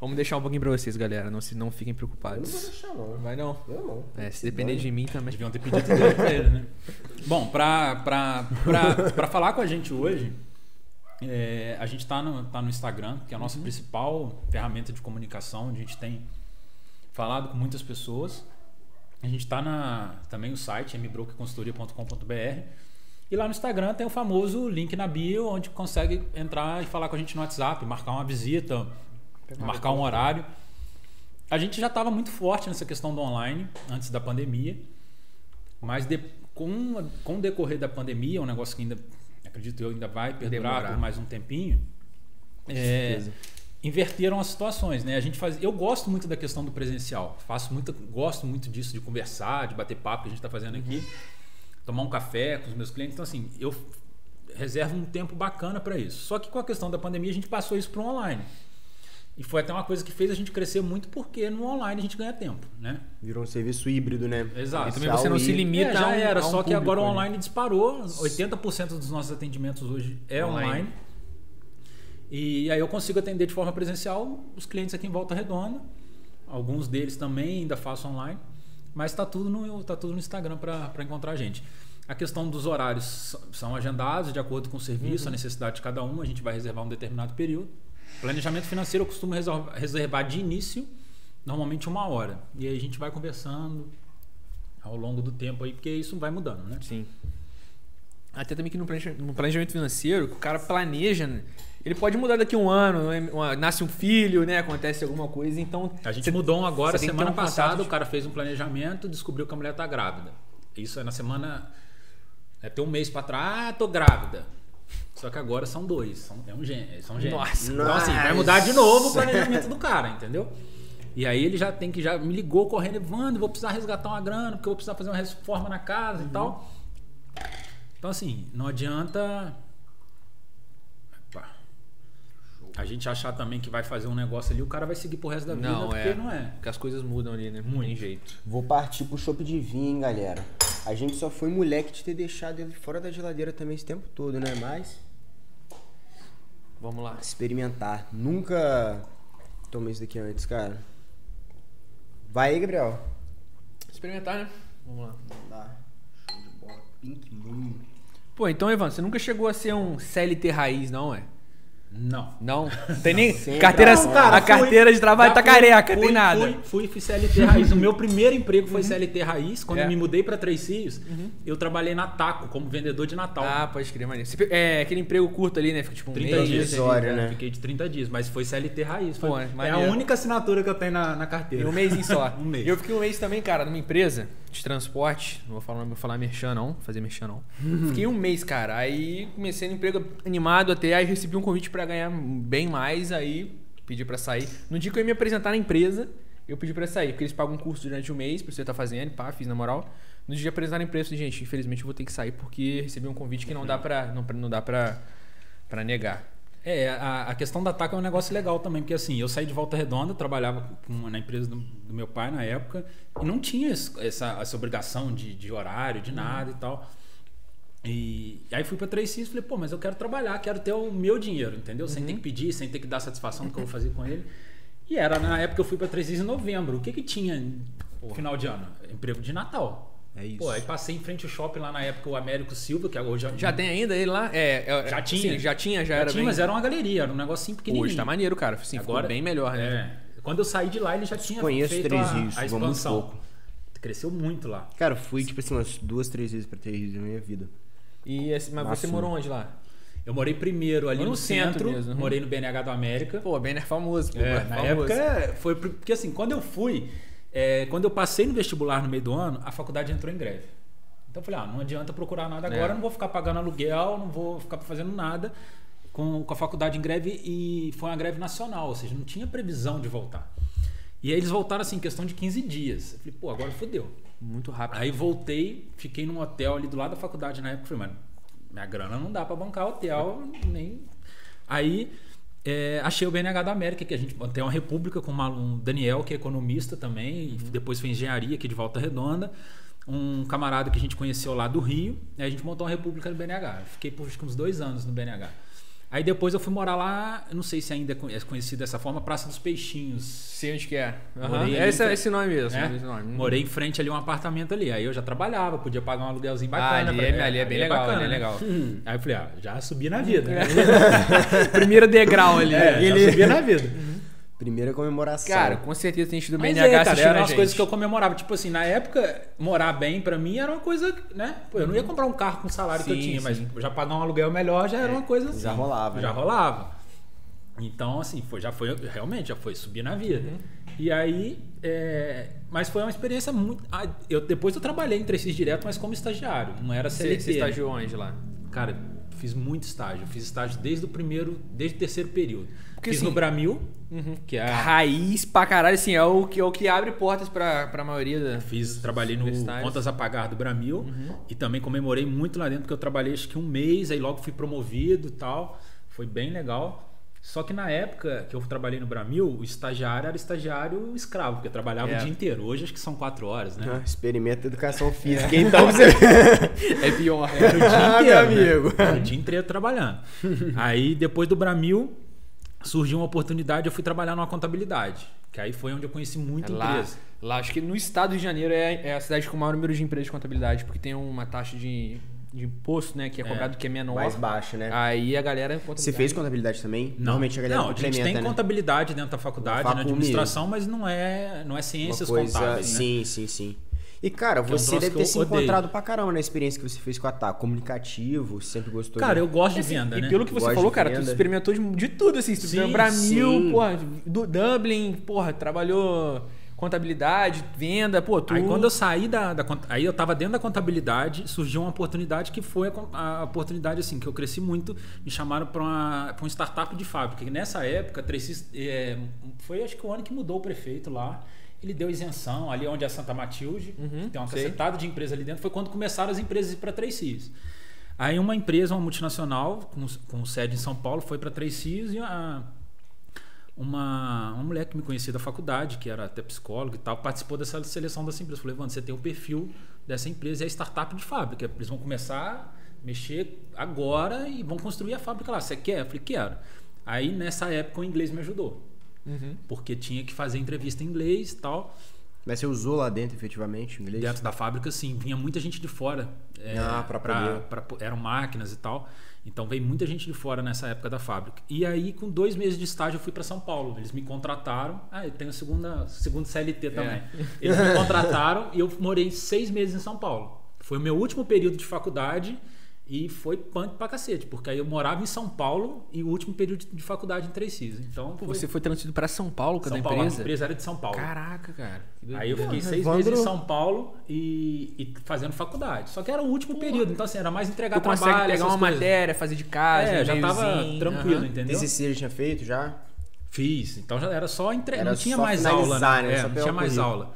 Vamos deixar um pouquinho pra vocês, galera. Não, se, não fiquem Eu não preocupados. vou deixar, não. Vai não. Eu não. É, se depender de mim também. Deviam ter pedido dele pra ele, né? Bom, pra, pra, pra, pra falar com a gente hoje, é, a gente tá no, tá no Instagram, que é a nossa principal ferramenta de comunicação. A gente tem falado com muitas pessoas. A gente tá na também o site mbrokerconsultoria.com.br e lá no Instagram tem o famoso link na bio, onde consegue entrar e falar com a gente no WhatsApp, marcar uma visita, marcar um horário. A gente já estava muito forte nessa questão do online antes da pandemia, mas de- com, com o decorrer da pandemia, é um negócio que ainda, acredito eu, ainda vai perdurar Demorar. por mais um tempinho, é, inverteram as situações, né? A gente faz, eu gosto muito da questão do presencial, faço muito, gosto muito disso de conversar, de bater papo que a gente está fazendo aqui, tomar um café com os meus clientes, então assim, eu reservo um tempo bacana para isso. Só que com a questão da pandemia a gente passou isso para o online. E foi até uma coisa que fez a gente crescer muito porque no online a gente ganha tempo, né? Virou um serviço híbrido, né? Exato. E também você não se limita É, já a um- era, a um só que agora o público, né? online disparou. 80% dos nossos atendimentos hoje é Online. online. E aí eu consigo atender de forma presencial os clientes aqui em Volta Redonda. Alguns deles também ainda faço online. Mas está tudo no, tá tudo no Instagram para encontrar a gente. A questão dos horários são agendados de acordo com o serviço, a necessidade de cada um. A gente vai reservar um determinado período. Planejamento financeiro eu costumo reservar- reservar de início, normalmente uma hora. E aí a gente vai conversando ao longo do tempo aí, porque isso vai mudando, né? Sim. Até também que no planeja- no planejamento financeiro, que o cara planeja, né? ele pode mudar daqui a um ano, né? Uma- nasce um filho, né? Acontece alguma coisa, então. A gente você- mudou um agora, semana um passada, contato o cara fez um planejamento, descobriu que a mulher tá grávida. Isso é na semana. É ter um mês pra trás, ah, tô grávida. Só que agora são dois, são, é um gênero, são gêmeos. Nossa. Então, assim, vai mudar de novo o planejamento do cara, entendeu? E aí ele já tem que já me ligou correndo, Evandro, vou precisar resgatar uma grana, porque eu vou precisar fazer uma reforma na casa Uhum. e tal. Então, assim, não adianta. Epa. A gente achar também que vai fazer um negócio ali, o cara vai seguir pro resto da vida, Não, porque é. não é. Porque as coisas mudam ali, né? Não tem jeito. Vou partir pro chopp de vinho, hein, galera. A gente só foi moleque de ter deixado ele fora da geladeira também esse tempo todo, né? Mas Vamos lá. experimentar. Nunca tomei isso daqui antes, cara. Vai aí, Gabriel. Experimentar, né? Vamos lá. Dá. Show de bola. Pink Moon. Pô, então, Ivan, você nunca chegou a ser um CLT raiz, não, é? Não. Não? Tem nem. Sempre carteira, não, cara, a fui- carteira de trabalho tá fui- careca, fui, tem nada. Fui, fui, fui CLT raiz. O meu primeiro emprego foi CLT raiz. Quando É. eu me mudei para Três Rios, eu trabalhei na Taco como vendedor de Natal. Ah, pode crer, maneiro. É aquele emprego curto ali, né? Fica tipo um 30 mês. dias. Provisório, né? Fiquei de 30 dias, mas foi CLT raiz. Foi, Pô, é é a única assinatura que eu tenho na, na carteira. um mês só. Um mês. E eu fiquei um mês também, cara, numa empresa de transporte. Não vou falar, não vou falar merchan, não. Fazer merchan, não. Fiquei um mês, cara. Aí comecei no emprego animado até. Aí recebi um convite pra ganhar bem mais. Aí pedi pra sair. No dia que eu ia me apresentar na empresa, eu pedi pra sair. Porque eles pagam um curso durante um mês pra você estar fazendo. Pá, fiz na moral. No dia de apresentar na empresa, eu falei, gente, infelizmente eu vou ter que sair porque recebi um convite que não dá pra, não, não dá pra, pra negar. É, a, a questão da TAC é um negócio legal também, porque assim, eu saí de Volta Redonda, trabalhava com- na empresa do, do meu pai na época, e não tinha esse- essa, essa obrigação de, de horário, de nada e tal. E, aí fui para Três Rios e falei, pô, mas eu quero trabalhar, quero ter o meu dinheiro, entendeu? Sem ter que pedir, sem ter que dar satisfação do que eu vou fazer com ele. E era, na época eu fui para Três Rios em novembro. O que que tinha no final de ano? Emprego de Natal. É isso. Pô, aí passei em frente ao shopping lá na época, o Américo Silva, que hoje Já tem ainda ele lá? É, é- Já é- tinha. sim, já tinha, já, Já era tinha, bem... mas era uma galeria, era um negocinho pequenininho. Hoje tá maneiro, cara. Sim, Agora Agora- bem melhor, né? É. Quando eu saí de lá, ele já tinha Conheço feito Três a, Rios, a muito expansão. pouco. Cresceu muito lá. Cara, fui, tipo assim, umas duas, três vezes pra ter rios na minha vida. E esse- mas você morou onde lá? Eu morei primeiro ali no, no centro centro, mesmo, uhum. morei no BNH do América. Pô, Banner famoso, pô. É, na famoso. época foi por- porque assim, quando eu fui, é, quando eu passei no vestibular no meio do ano, a faculdade entrou em greve. Então eu falei, ah, não adianta procurar nada agora, É. não vou ficar pagando aluguel, não vou ficar fazendo nada com, com a faculdade em greve e foi uma greve nacional, ou seja, não tinha previsão de voltar. E aí eles voltaram assim, em questão de 15 dias. Eu falei, pô, agora fodeu. Muito rápido. Aí voltei, fiquei num hotel ali do lado da faculdade na época. Falei, mano, minha grana não dá pra bancar hotel, nem. Aí é, achei o BNH da América, que a gente tem uma república com uma- um Daniel, que é economista também, e depois fez engenharia aqui de Volta Redonda. Um camarada que a gente conheceu lá do Rio, e a gente montou uma república no BNH. Fiquei por uns dois anos no BNH. Aí depois eu fui morar lá, não sei se ainda é é conhecido dessa forma, Praça dos Peixinhos. Sei onde que é. Aham. Morei É esse, esse nome mesmo. né? esse nome. Morei em frente ali a um apartamento ali. Aí eu já trabalhava, podia pagar um aluguelzinho Ah, bacana. ali Falei, é, ali é bem legal, ali é né? legal. Aí eu falei, ah, já subi na vida. né? Primeiro degrau ali. É, Ele- já subi na vida. Primeira comemoração. Cara, com certeza tem tido Mas BNH é, cara, assistindo eram a as gente. coisas que eu comemorava. Tipo assim, na época, morar bem pra mim era uma coisa, né? Pô, eu não ia comprar um carro com o salário que eu Sim, tinha, mas sim. já pagar um aluguel melhor já era uma coisa assim. já rolava, Já né? rolava. Então, assim, foi, já foi, realmente, já foi subir na vida. Uhum. E aí, é, mas foi uma experiência muito... ah, Eu, depois eu trabalhei em 3 direto, mas como estagiário, não era CLT. você estagiou onde lá? Cara, fiz muito estágio. Fiz estágio desde o primeiro, desde o terceiro período. Porque, fiz assim, no Bramil, que é a, Raiz pra caralho, assim, é o que, é o que abre portas pra, pra maioria da. Fiz, trabalhei no. Contas a Pagar do Bramil e também comemorei muito lá dentro, porque eu trabalhei acho que um mês, aí logo fui promovido e tal. Foi bem legal. Só que na época que eu trabalhei no Bramil, o estagiário era estagiário escravo, porque eu trabalhava É. o dia inteiro. Hoje acho que são quatro horas, né? Ah, Experimenta educação física, então você. É pior. Era o dia Ah, inteiro, meu né? amigo. Era o dia inteiro trabalhando. Aí depois do Bramil surgiu uma oportunidade, eu fui trabalhar numa contabilidade. Que aí foi onde eu conheci muita lá, empresa. lá, acho que no estado de Janeiro é, é a cidade com o maior número de empresas de contabilidade, porque tem uma taxa de, de imposto, né, que é cobrado que é menor. Mais baixo, né? Aí a galera. Você contabilidade- fez contabilidade também? Normalmente a galera não, a gente tem né? contabilidade dentro da faculdade, na Facul administração, mas não é, não é ciências coisa... contábeis, né? Sim, sim, sim. E, cara, Que é um você deve ter se odeio. encontrado pra caramba na experiência que você fez com a TAC. Comunicativo, sempre gostou Cara, de... eu gosto de Assim, venda, e né? pelo que você falou, cara, tu experimentou de, de tudo, assim. Tu Sim, Bramil, sim. porra, do Dublin, porra, trabalhou contabilidade, venda, pô, tu. Aí quando eu saí da, da aí eu tava dentro da contabilidade, surgiu uma oportunidade que foi a, a oportunidade assim que eu cresci muito, me chamaram para uma pra um startup de fábrica. E nessa época, Tracy, é, foi acho que o ano que mudou o prefeito lá. Ele deu isenção ali onde é Santa Matilde, Uhum, tem uma cacetada de empresa ali dentro. Foi quando começaram as empresas a para Três Rios. Aí uma empresa, uma multinacional com, com sede em São Paulo, foi para Três Rios e a, uma, uma mulher que me conhecia da faculdade, que era até psicóloga e tal, participou dessa seleção dessa empresa. Falei, Evandro, você tem o perfil dessa empresa, é startup de fábrica. Eles vão começar a mexer agora e vão construir a fábrica lá. Você quer? Eu falei, quero. Aí nessa época o inglês me ajudou. Uhum. Porque tinha que fazer entrevista em inglês e tal. Mas você usou lá dentro, efetivamente, o inglês? Dentro da fábrica, sim, vinha muita gente de fora. é, Ah, pra poder. pra- eram máquinas e tal. Então veio muita gente de fora nessa época da fábrica. E aí, com dois meses de estágio, eu fui para São Paulo. Eles me contrataram. Ah, eu tenho a segunda, segundo CLT também. Eles me contrataram e eu morei seis meses em São Paulo. Foi o meu último período de faculdade e foi punk pra cacete, porque aí eu morava em São Paulo e o último período de faculdade em Três Rios. Então, Pô, foi- você foi transferido pra São Paulo com a São da Paulo, a empresa? empresa era de São Paulo. Caraca, cara. Aí eu fiquei seis Evandro- meses em São Paulo e, e fazendo faculdade. Só que era o último período, então assim, era mais entregar Tu consegue trabalho, pegar uma coisas. matéria, fazer de casa, É, um já tava tranquilo, aham. entendeu? TCC já tinha feito, já? Fiz. Então já era só entregar, não tinha só mais aula, né? né? É, não tinha mais aula.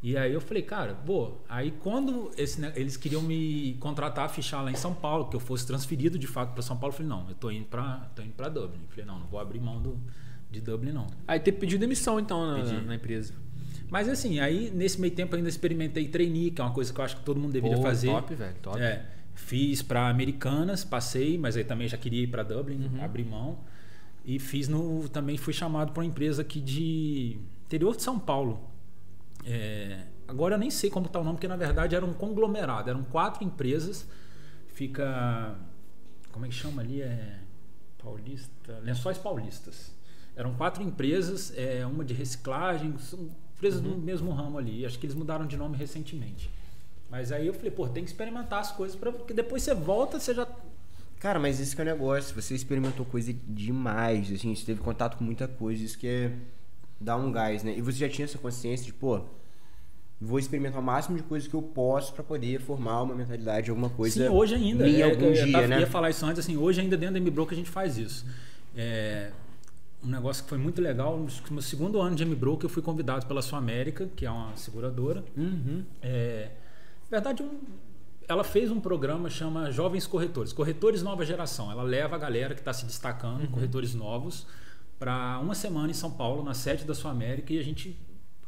E aí eu falei, cara, pô, aí quando esse ne- eles queriam me contratar, fichar lá em São Paulo, que eu fosse transferido de fato para São Paulo, eu falei, não, eu tô indo para tô indo para Dublin. Eu falei, não, não vou abrir mão do, de Dublin não. Aí teve pedido demissão, então, na, Pedi. na empresa. Mas assim, aí nesse meio tempo ainda experimentei trainee, que é uma coisa que eu acho que todo mundo deveria Pô, fazer. Top, velho, top. É, fiz para Americanas, passei, mas aí também já queria ir para Dublin, Uhum. abri mão. E fiz no. Também fui chamado para uma empresa aqui de interior de São Paulo. É, agora eu nem sei como está o nome, porque na verdade era um conglomerado, eram quatro empresas. Fica. Como é que chama ali? É. Paulista. Lençóis Paulistas. Eram quatro empresas, é, uma de reciclagem, são empresas Uhum. do mesmo ramo ali. Acho que eles mudaram de nome recentemente. Mas aí eu falei, pô, tem que experimentar as coisas, pra, porque depois você volta, você já. Cara, mas esse que é o negócio. Você experimentou coisa demais, assim, você teve contato com muita coisa, isso que é dar um gás, né? E você já tinha essa consciência de, pô, vou experimentar o máximo de coisas que eu posso pra poder formar uma mentalidade, alguma coisa. Sim, hoje ainda. Minha É, algum eu, dia, tava- né? ia falar isso antes, assim, hoje ainda dentro da MBroker a gente faz isso. É, um negócio que foi muito legal, no meu segundo ano de MBroker eu fui convidado pela Sul América, que é uma seguradora. Uhum. É, na verdade, um- ela fez um programa chama Jovens Corretores, Corretores Nova Geração. Ela leva a galera que está se destacando, Uhum. corretores novos, para uma semana em São Paulo, na sede da Sul América, e a gente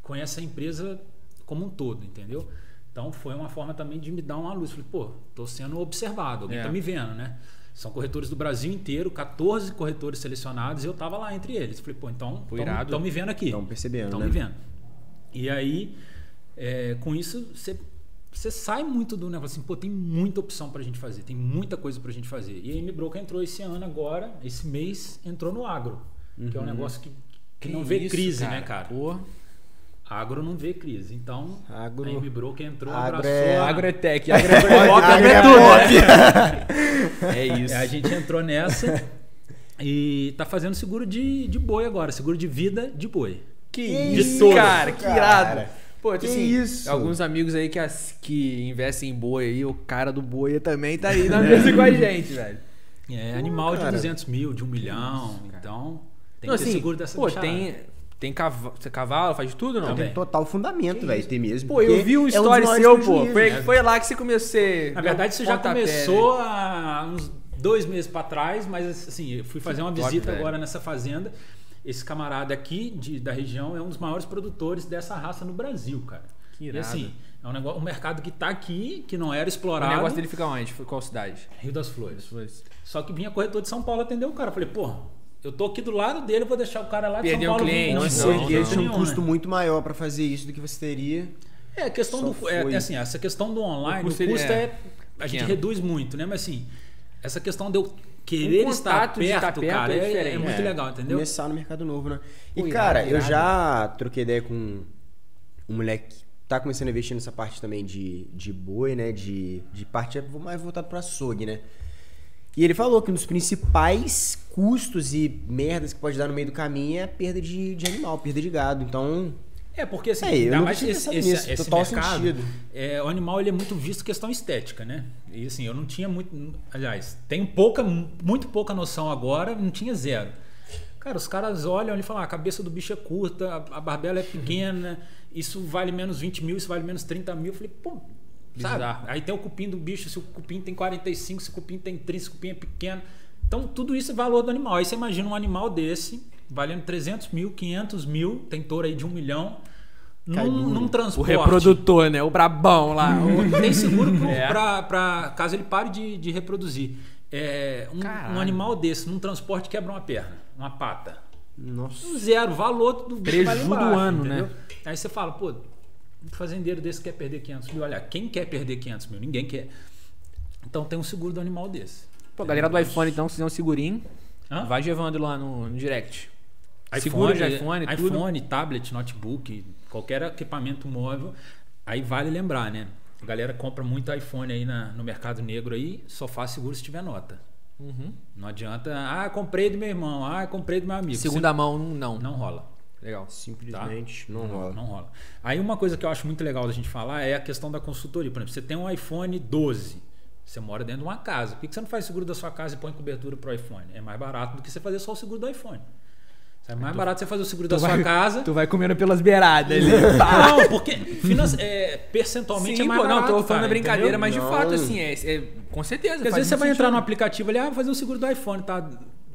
conhece a empresa como um todo, entendeu? Então foi uma forma também de me dar uma luz. Falei, pô, tô sendo observado, alguém É. tá me vendo, né? São corretores do Brasil inteiro, 14 corretores selecionados, e eu tava lá entre eles. Falei, pô, então estão me vendo aqui. Estão percebendo, Estão né? me vendo. E aí, é, com isso, você você sai muito do negócio assim, pô, tem muita opção pra gente fazer, tem muita coisa pra gente fazer. E a MBroker entrou esse ano agora, esse mês, entrou no agro, que é um negócio que, que não vê isso, crise, né, cara? Pô, Agro não vê crise. Então, Agro- a MBroker entrou, Agro abraçou. é- a- agro é tech, agro é pop, agro é é tudo. É isso. É, a gente entrou nessa e tá fazendo seguro de, de boi agora, seguro de vida de boi. Que Que isso, isso, cara, que cara. irado. Pô, Que assim, isso? alguns amigos aí que, as- que investem em boi aí, o cara do boi também tá aí na mesa com a gente, velho. É animal cara. de 200 mil, de um milhão. Então, tem Não, que ter assim, seguro dessa Pô, bichada. tem, tem cavalo, você cavalo, faz de tudo ou não? Tem total fundamento, velho, ter mesmo. Pô, eu vi um é story maiores seu, pô. Foi, foi lá que você começou. Na verdade, isso já começou né? há uns dois meses para trás, mas assim, eu fui fazer uma top, visita velho. agora nessa fazenda. Esse camarada aqui de- da região é um dos maiores produtores dessa raça no Brasil, cara. Que e irado. assim, é um, negócio, um mercado que tá aqui, que não era O explorado. negócio dele fica onde? Foi qual cidade? Rio das Flores. Só que vinha corretor de São Paulo atender o cara. Eu falei, pô, eu tô aqui do lado dele, eu vou deixar o cara lá de Perder São Paulo. cliente, Não, um sei não, eles tinham um custo né? muito maior pra fazer isso do que você teria. É, a questão Só do. É, é assim, essa questão do online, O o custo, custo, ele é é. A gente reduz muito, né? Mas assim, essa questão de eu querer Um estar perto, estar perto cara, é é, diferente. é muito É, legal, entendeu? Começar no mercado novo, né? E, Pô, cara, eu já troquei ideia com um moleque que tá começando a investir nessa parte também de, de boi, né? De, de parte é mais voltado pra açougue, né? E ele falou que um dos principais custos e merdas que pode dar no meio do caminho é a perda de, de animal, perda de gado. Então, É, porque assim, É, ainda mais esse, nisso, esse mercado, sentido. é, o animal ele é muito visto questão estética, né? E assim, eu não tinha muito. Aliás, tenho pouca, muito pouca noção agora, não tinha zero. Cara, os caras olham e falam: ah, a cabeça do bicho é curta, a, a barbela é pequena, isso vale menos 20 mil, isso vale menos 30 mil. Eu falei, pô. Sabe? Bizarro. Aí tem o cupim do bicho, se o cupim tem 45, se o cupim tem 30, se o cupim é pequeno. Então, tudo isso é valor do animal. Aí você imagina um animal desse, valendo 300 mil, 500 mil, tem touro aí de um milhão, Cai num, num O transporte. reprodutor, né? O brabão lá. O- Tem seguro pro, É. pra, pra caso ele pare de, de reproduzir. É, um, um animal desse, num transporte, quebra uma perna, uma pata. nossa. Zero, valor do bicho Preju vai lá do ano, entendeu? né? Aí você fala, pô, um fazendeiro desse quer perder 500 mil. Olha, quem quer perder 500 mil? Ninguém quer. Então tem um seguro do animal desse. Pô, galera do iPhone, então, se fizer um segurinho, Hã? vai levando lá no, no direct. iPhone, Seguro de iPhone, tudo. iPhone, tablet, notebook, qualquer equipamento móvel. Aí vale lembrar, né? A galera compra muito iPhone aí na- no mercado negro aí, só faz seguro se tiver nota. Uhum. Não adianta, ah, comprei do meu irmão, ah, comprei do meu amigo. Segunda mão, não. Você- não rola. Legal. Simplesmente não Não, rola. não rola. Aí uma coisa que eu acho muito legal da gente falar é a questão da consultoria. Por exemplo, você tem um iPhone 12, você mora dentro de uma casa. Por que você não faz seguro da sua casa e põe cobertura pro iPhone? É mais barato do que você fazer só o seguro do iPhone. É mais barato você fazer o seguro da Tu sua vai- casa. Tu vai comendo pelas beiradas ali. Não, porque é, percentualmente Sim, é mais pô, não, barato. tô falando cara, da brincadeira, entendeu? mas de Não. fato, assim, é, é- com certeza. Porque às vezes você muito vai entrar no sentido. aplicativo ali, ah, vou fazer o seguro do iPhone, tá?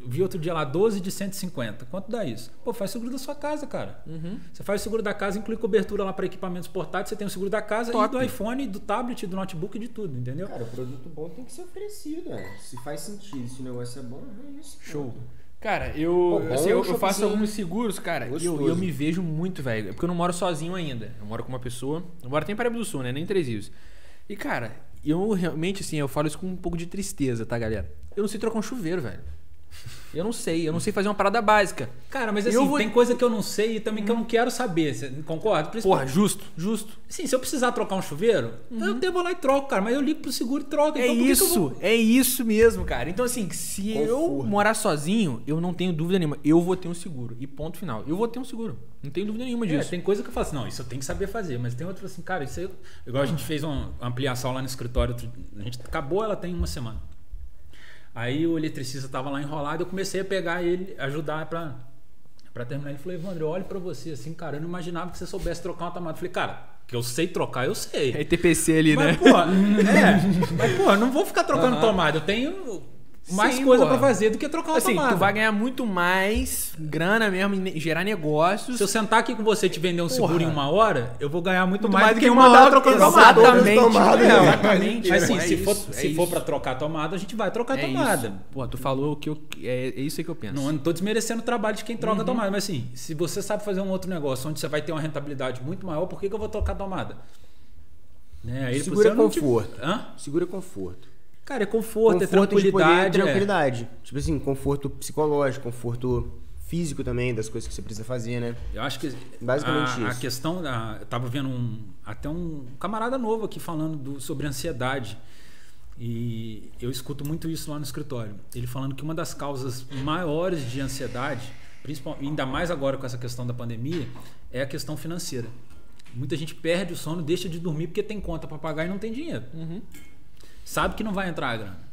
Vi outro dia lá, 12 de 150. Quanto dá isso? Pô, faz seguro da sua casa, cara. Uhum. Você faz o seguro da casa, inclui cobertura lá para equipamentos portáteis, você tem o seguro da casa Top. e do iPhone, do tablet, do notebook, de tudo, entendeu? Cara, o produto bom tem que ser oferecido, né? Se faz sentido, se o negócio é bom, é isso. Show. Cara, Pô, eu, bom assim, eu, eu faço alguns seguros, cara, e eu, eu me vejo muito, velho. É porque eu não moro sozinho ainda. Eu moro com uma pessoa. Eu moro até em Paraíba do Sul, né? Nem em Três Rios. E, cara, eu realmente, assim, eu falo isso com um pouco de tristeza, tá, galera? Eu não sei trocar um chuveiro, velho. Eu não sei, eu não sei fazer uma parada básica. Cara, mas assim, Eu vou- tem coisa que eu não sei e também que eu não quero saber. Você concorda? Porra, justo, justo. Sim, se eu precisar trocar um chuveiro, eu devo lá e troco, cara. Mas eu ligo pro seguro e troco. É então eu isso, vou- é isso mesmo, cara. Então, assim, se eu morar sozinho, eu não tenho dúvida nenhuma. Eu vou ter um seguro. E ponto final. Eu vou ter um seguro. Não tenho dúvida nenhuma É, disso. tem coisa que eu falo assim, não, isso eu tenho que saber fazer, mas tem outra assim, cara, isso aí, igual a gente fez uma ampliação lá no escritório, a gente acabou, ela tem uma semana. Aí o eletricista tava lá enrolado, eu comecei a pegar ele, ajudar pra, pra terminar. Ele falou, Evandro, eu olho pra você assim, cara, eu não imaginava que você soubesse trocar uma tomada. Eu falei, cara, que eu sei trocar, eu sei. É TPC ali, Mas, né? pô, é, mas, pô, não vou ficar trocando tomada, eu tenho mais Sim, coisa porra. pra fazer do que trocar uma Assim, tomada. tu vai ganhar muito mais grana mesmo, gerar negócios. Se eu sentar aqui com você e te vender um seguro Porra. em uma hora, eu vou ganhar muito, Muito mais, do que uma uma hora trocando exatamente, tomada. tomada, é, né? exatamente. Mas assim, é se, for, isso, se é for isso. pra trocar tomada, a gente vai trocar É tomada. isso. Pô, tu falou o que eu. É, é isso aí que eu penso. Não, eu não tô desmerecendo o trabalho de quem troca Uhum. tomada, mas assim, se você sabe fazer um outro negócio onde você vai ter uma rentabilidade muito maior, por que, que eu vou trocar tomada? Né? Aí, Segura você não te- conforto. Hã? Segura conforto. Cara, é conforto, é conforto de poder, tranquilidade. é. tranquilidade. Tipo assim, conforto psicológico, conforto físico também, das coisas que você precisa fazer, né? Eu acho que Basicamente a, a isso. questão da, eu tava vendo um até um camarada novo aqui falando do- sobre ansiedade e eu escuto muito isso lá no escritório. Ele falando que uma das causas maiores de ansiedade, principal, ainda mais agora com essa questão da pandemia, é a questão financeira. Muita gente perde o sono, deixa de dormir porque tem conta para pagar e não tem dinheiro. Sabe que não vai entrar a grana.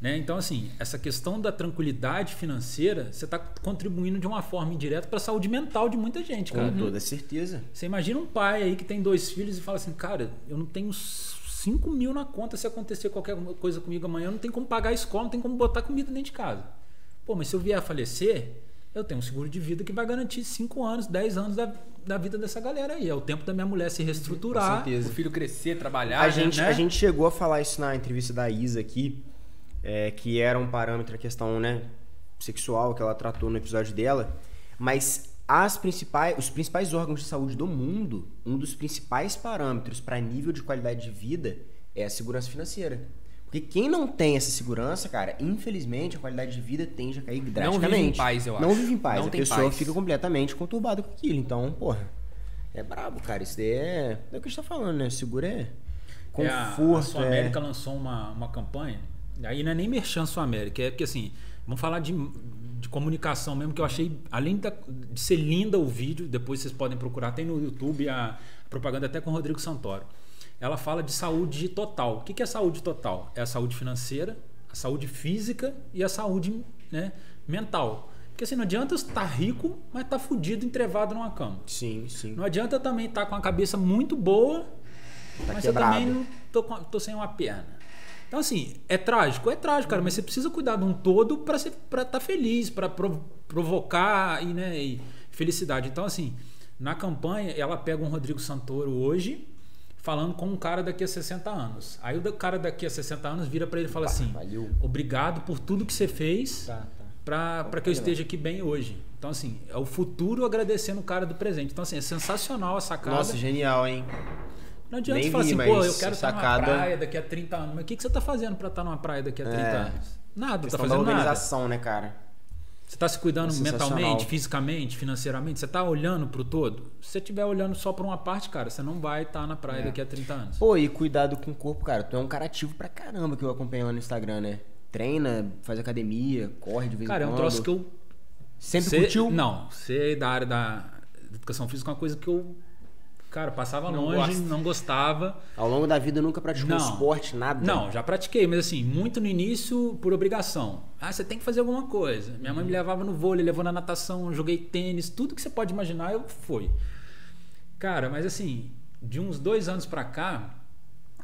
Né? Então, assim, essa questão da tranquilidade financeira, você está contribuindo de uma forma indireta para a saúde mental de muita gente, cara. Com toda certeza. Você imagina um pai aí que tem dois filhos e fala assim, cara, eu não tenho 5 mil na conta se acontecer qualquer coisa comigo amanhã, eu não tenho como pagar a escola, não tem como botar comida dentro de casa. Pô, mas se eu vier a falecer, eu tenho um seguro de vida que vai garantir 5 anos, 10 anos da, da vida dessa galera aí. É o tempo da minha mulher se reestruturar. Com certeza. O filho crescer, trabalhar. A gente, né? a gente chegou a falar isso na entrevista da Isa aqui, é, que era um parâmetro a questão né, sexual que ela tratou no episódio dela, mas as principais, os principais órgãos de saúde do mundo, um dos principais parâmetros para nível de qualidade de vida é a segurança financeira. Porque quem não tem essa segurança, cara, infelizmente a qualidade de vida tende a cair drasticamente. vive em paz, eu Não acho. vive em paz. Não a tem pessoa paz. fica completamente conturbada com aquilo. Então, porra, é brabo, cara. Isso daí é. É o que a gente tá falando, né? Seguro é. É, a- Conforto. a Sua é- América lançou uma, uma campanha, aí não é nem merchan Sua América, é porque assim, vamos falar de, de comunicação mesmo, que eu achei, além da- de ser linda o vídeo, depois vocês podem procurar, tem no YouTube a, propaganda até com o Rodrigo Santoro. Ela fala de saúde total. O que é saúde total? É a saúde financeira, a saúde física e a saúde né, mental. Porque assim, não adianta estar rico, mas estar fudido, entrevado numa cama. Sim, sim. Não adianta também estar com a cabeça muito boa, Tá mas quebrado. eu também não tô, tô sem uma perna. Então, assim, é trágico? É trágico, cara, mas você precisa cuidar de um todo para estar feliz, para provocar e, né, e felicidade. Então, assim, na campanha, ela pega um Rodrigo Santoro hoje, falando com um cara daqui a 60 anos. Aí o cara daqui a 60 anos vira para ele e fala assim: valeu. Obrigado por tudo que você fez Tá, tá. para que eu esteja aqui bem hoje. Então, assim, é o futuro agradecendo o cara do presente. Então, assim, é sensacional a sacada. Nossa, genial, hein? Não adianta Nem falar vi, assim, pô, eu quero estar numa sacada- praia daqui a 30 anos. Mas o que, que você está fazendo para estar numa praia daqui a 30 É. anos? Nada, tá Questão da fazendo nada. organização, né, cara? Você está se cuidando É mentalmente, fisicamente, financeiramente? Você está olhando para o todo? Se você estiver olhando só para uma parte, cara, você não vai estar na praia É. daqui a 30 anos. Pô, e cuidado com o corpo, cara. Tu é um cara ativo pra caramba que eu acompanho lá no Instagram, né? Treina, faz academia, corre de vez cara, é em um quando. troço que eu. Sempre Ser- curtiu? Não, ser da área da educação física é uma coisa que eu. Cara, passava Não longe, gosta. não gostava. Ao longo da vida nunca praticou Não. esporte, nada? Não, já pratiquei, mas assim, muito no início por obrigação. Ah, você tem que fazer alguma coisa. Minha mãe me levava no vôlei, levou na natação, joguei tênis, tudo que você pode imaginar eu fui. Cara, mas assim, de uns dois anos pra cá,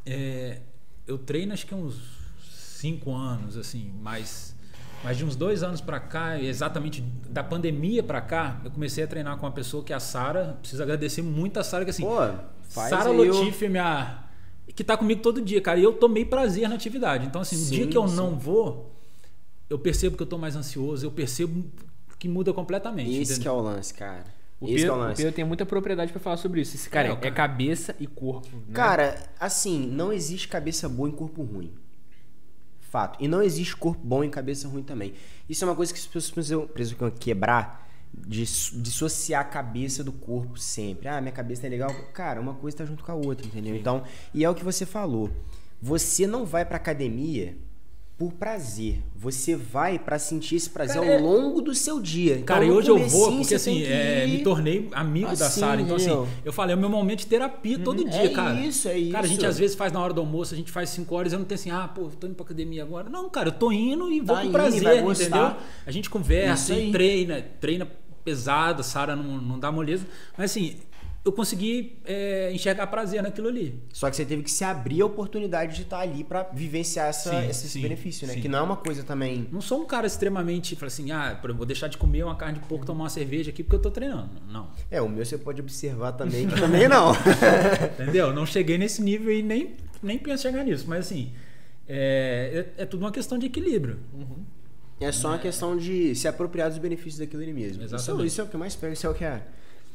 é, eu treino acho que uns cinco anos, assim, mas, mas de uns dois anos pra cá, exatamente da pandemia pra cá, eu comecei a treinar com uma pessoa que é a Sara. Preciso agradecer muito a Sara, que assim, Pô, faz Sara o- Lotif, minha. Que tá comigo todo dia, cara. E eu tomei prazer na atividade. Então, assim, Sim, o dia que eu sim. não vou, eu percebo que eu tô mais ansioso, eu percebo que muda completamente. Esse que é entendeu? o lance, cara. O Esse que é Pedro, o o lance. Pedro tem muita propriedade pra falar sobre isso. Esse cara É, é, o cara- é cabeça e corpo. né? Cara, assim, não existe cabeça boa em corpo ruim. Fato. E não existe corpo bom e cabeça ruim também. Isso é uma coisa que as pessoas precisam, precisam quebrar, de dissociar a cabeça do corpo sempre. Ah, minha cabeça é legal. Cara, uma coisa tá junto com a outra, entendeu? Então, e é o que você falou. Você não vai pra academia por prazer. Você vai para sentir esse prazer cara, ao é longo do seu dia. Cara, então, e hoje eu vou porque assim, é, me tornei amigo assim, da Sara. Então, assim, eu falei, é o meu momento de terapia todo uhum. dia, é cara. É isso, é isso. Cara, a gente às vezes faz na hora do almoço, a gente faz 5 horas, eu não tenho assim, ah, pô, tô indo pra academia agora. Não, cara, eu tô indo e vou tá com prazer, entendeu? A gente conversa e treina, treina pesado, a Sara não, não dá moleza. Mas assim, eu consegui é, enxergar prazer naquilo ali. Só que você teve que se abrir a oportunidade de estar ali para vivenciar essa, sim, esse sim, benefício, né? Sim. Que não é uma coisa também. Não sou um cara extremamente, fala assim, ah, vou deixar de comer uma carne de porco, tomar uma cerveja aqui porque eu tô treinando. Não. É, o meu você pode observar também, que também não. Entendeu? Não cheguei nesse nível e nem, nem penso chegar nisso. Mas assim, é, é, é tudo uma questão de equilíbrio. Uhum. É só uma questão de se apropriar dos benefícios daquilo ali mesmo. Exatamente. Isso, isso é o que mais pega, isso é o que é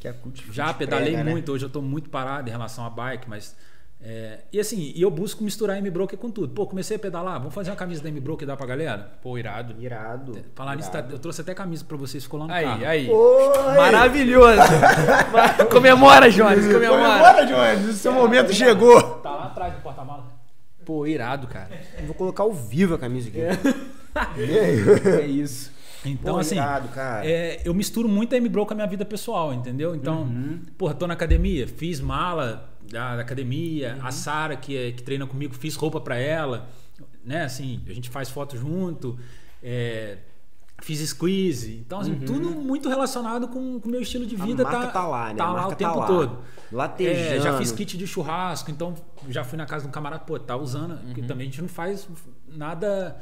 que a Cult Já pedalei prega, né? muito, né? hoje eu estou muito parado em relação à bike, mas. É, e assim, e eu busco misturar M-Broker com tudo. Pô, comecei a pedalar, vamos fazer uma camisa da M-Broker e dar pra galera? Pô, irado. Irado. Falar nisso, tá, eu trouxe até camisa pra vocês, ficou lá no aí, carro. Aí, aí. Maravilhoso. comemora, Jones, comemora. Comemora, Jones, o seu é, momento tá chegou. Tá lá atrás do porta-mala. Pô, irado, cara. Eu vou colocar ao vivo a camisa aqui. É, é isso. Então, Pô, assim, irado, é, eu misturo muito a M-Bro com a minha vida pessoal, entendeu? Então, uhum. porra, tô na academia, fiz mala da, da academia, uhum. a Sara, que, é, que treina comigo, fiz roupa para ela, né? Assim, a gente faz foto junto, é, fiz squeeze. Então, assim, uhum. tudo muito relacionado com o meu estilo de vida. A marca tá, tá lá, né? Tá lá o tá tempo lá. todo. Latejando. É, já fiz kit de churrasco, então já fui na casa de um camarada, pô, tá usando, porque uhum. também a gente não faz nada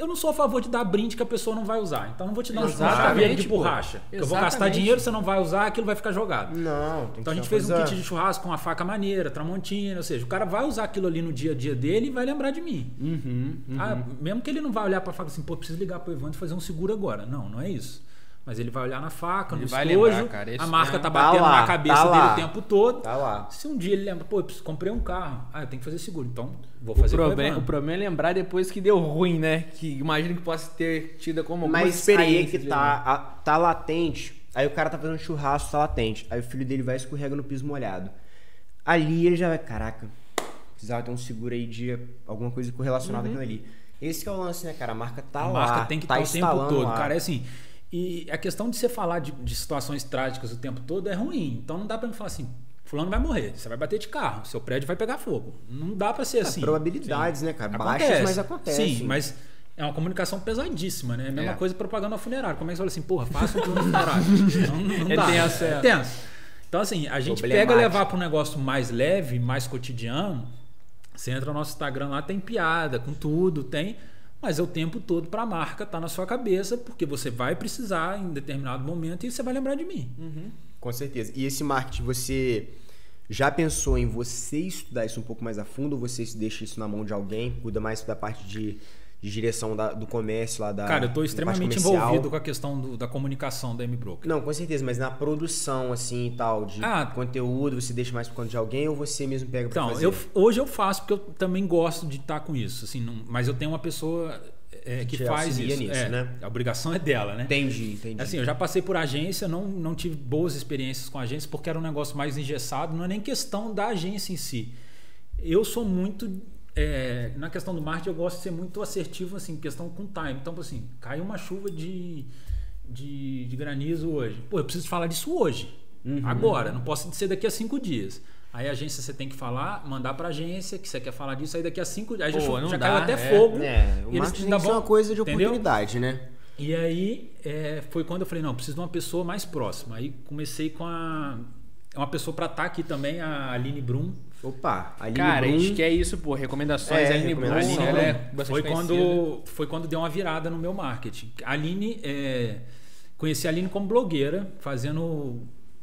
eu não sou a favor de dar brinde que a pessoa não vai usar. Então não vou te dar um churrasco de borracha. Eu vou gastar dinheiro, você não vai usar, aquilo vai ficar jogado. Não, Então a gente fez coisa... um kit de churrasco com uma faca maneira, tramontina, ou seja, o cara vai usar aquilo ali no dia a dia dele e vai lembrar de mim. Uhum, uhum. Ah, mesmo que ele não vai olhar para a faca assim, pô, preciso ligar pro Evandro e fazer um seguro agora. Não, não é isso. Mas ele vai olhar na faca, ele no vai estojo, lembrar, cara, a marca tá, tá batendo tá lá, na cabeça tá dele o tempo todo. Tá lá. Se um dia ele lembra, pô, eu comprei um carro, ah, eu tenho que fazer seguro, então vou fazer o problema. O problema é lembrar depois que deu ruim, né? Que imagino que possa ter tido como uma Mas experiência. Mas aí que tá, a, tá latente. Aí o cara tá fazendo churrasco, tá latente. Aí o filho dele vai e escorrega no piso molhado. Ali ele já vai, caraca, precisava ter um seguro aí de alguma coisa correlacionada uhum. àquilo ali. Esse é o lance, né, cara? A marca tá a lá. A marca tem que tá estar tá o tempo todo. Lá. Cara, é assim, e a questão de você falar de, de, situações trágicas o tempo todo é ruim. Então não dá para me falar assim, fulano vai morrer, você vai bater de carro, seu prédio vai pegar fogo. Não dá para ser é, assim. Probabilidades, Sim. né, cara? Baixas, acontece. mas acontece. Sim, mas é uma comunicação pesadíssima, né? É a mesma é. coisa propaganda funerária. Como é que você fala assim, porra, faça um plano funerário? não, não é dá. Tenso, é. é tenso. Então, assim, a gente pega levar para um negócio mais leve, mais cotidiano. Você entra no nosso Instagram lá, tem piada com tudo, tem mas é o tempo todo para a marca estar tá na sua cabeça, porque você vai precisar em determinado momento e você vai lembrar de mim. Uhum. Com certeza. E esse marketing, você já pensou em você estudar isso um pouco mais a fundo ou você deixa isso na mão de alguém, cuida mais da parte de de direção da, do comércio lá da. Cara, eu estou extremamente envolvido com a questão do, da comunicação da M-Broker. Não, com certeza, mas na produção, assim e tal, de ah, conteúdo, você deixa mais por conta de alguém ou você mesmo pega pra então, fazer? Eu, hoje eu faço porque eu também gosto de estar com isso, assim, não, mas eu tenho uma pessoa é, que faz isso. Nisso, é, né? A obrigação é dela, né? Entendi, entendi. Assim, eu já passei por agência, não, não tive boas experiências com agência porque era um negócio mais engessado, não é nem questão da agência em si. Eu sou muito é, na questão do marketing eu gosto de ser muito assertivo assim, questão com time. Então, assim, caiu uma chuva de, de, de, granizo hoje. Pô, eu preciso falar disso hoje. Uhum. Agora, não posso ser daqui a cinco dias. Aí a agência você tem que falar, mandar para a agência que você quer falar disso, aí daqui a cinco dias. Aí Pô, já, já dá, caiu até é, fogo. É, o marketing é uma coisa de entendeu? oportunidade, né? E aí é, foi quando eu falei, não, preciso de uma pessoa mais próxima. Aí comecei com a. Uma pessoa para estar tá aqui também, a Aline Brum, Opa, Aline Cara, Brum... a gente quer isso, pô. Recomendações. É, Aline Brum, Aline, ela é foi quando Foi quando deu uma virada no meu marketing. A Aline, é, conheci a Aline como blogueira, fazendo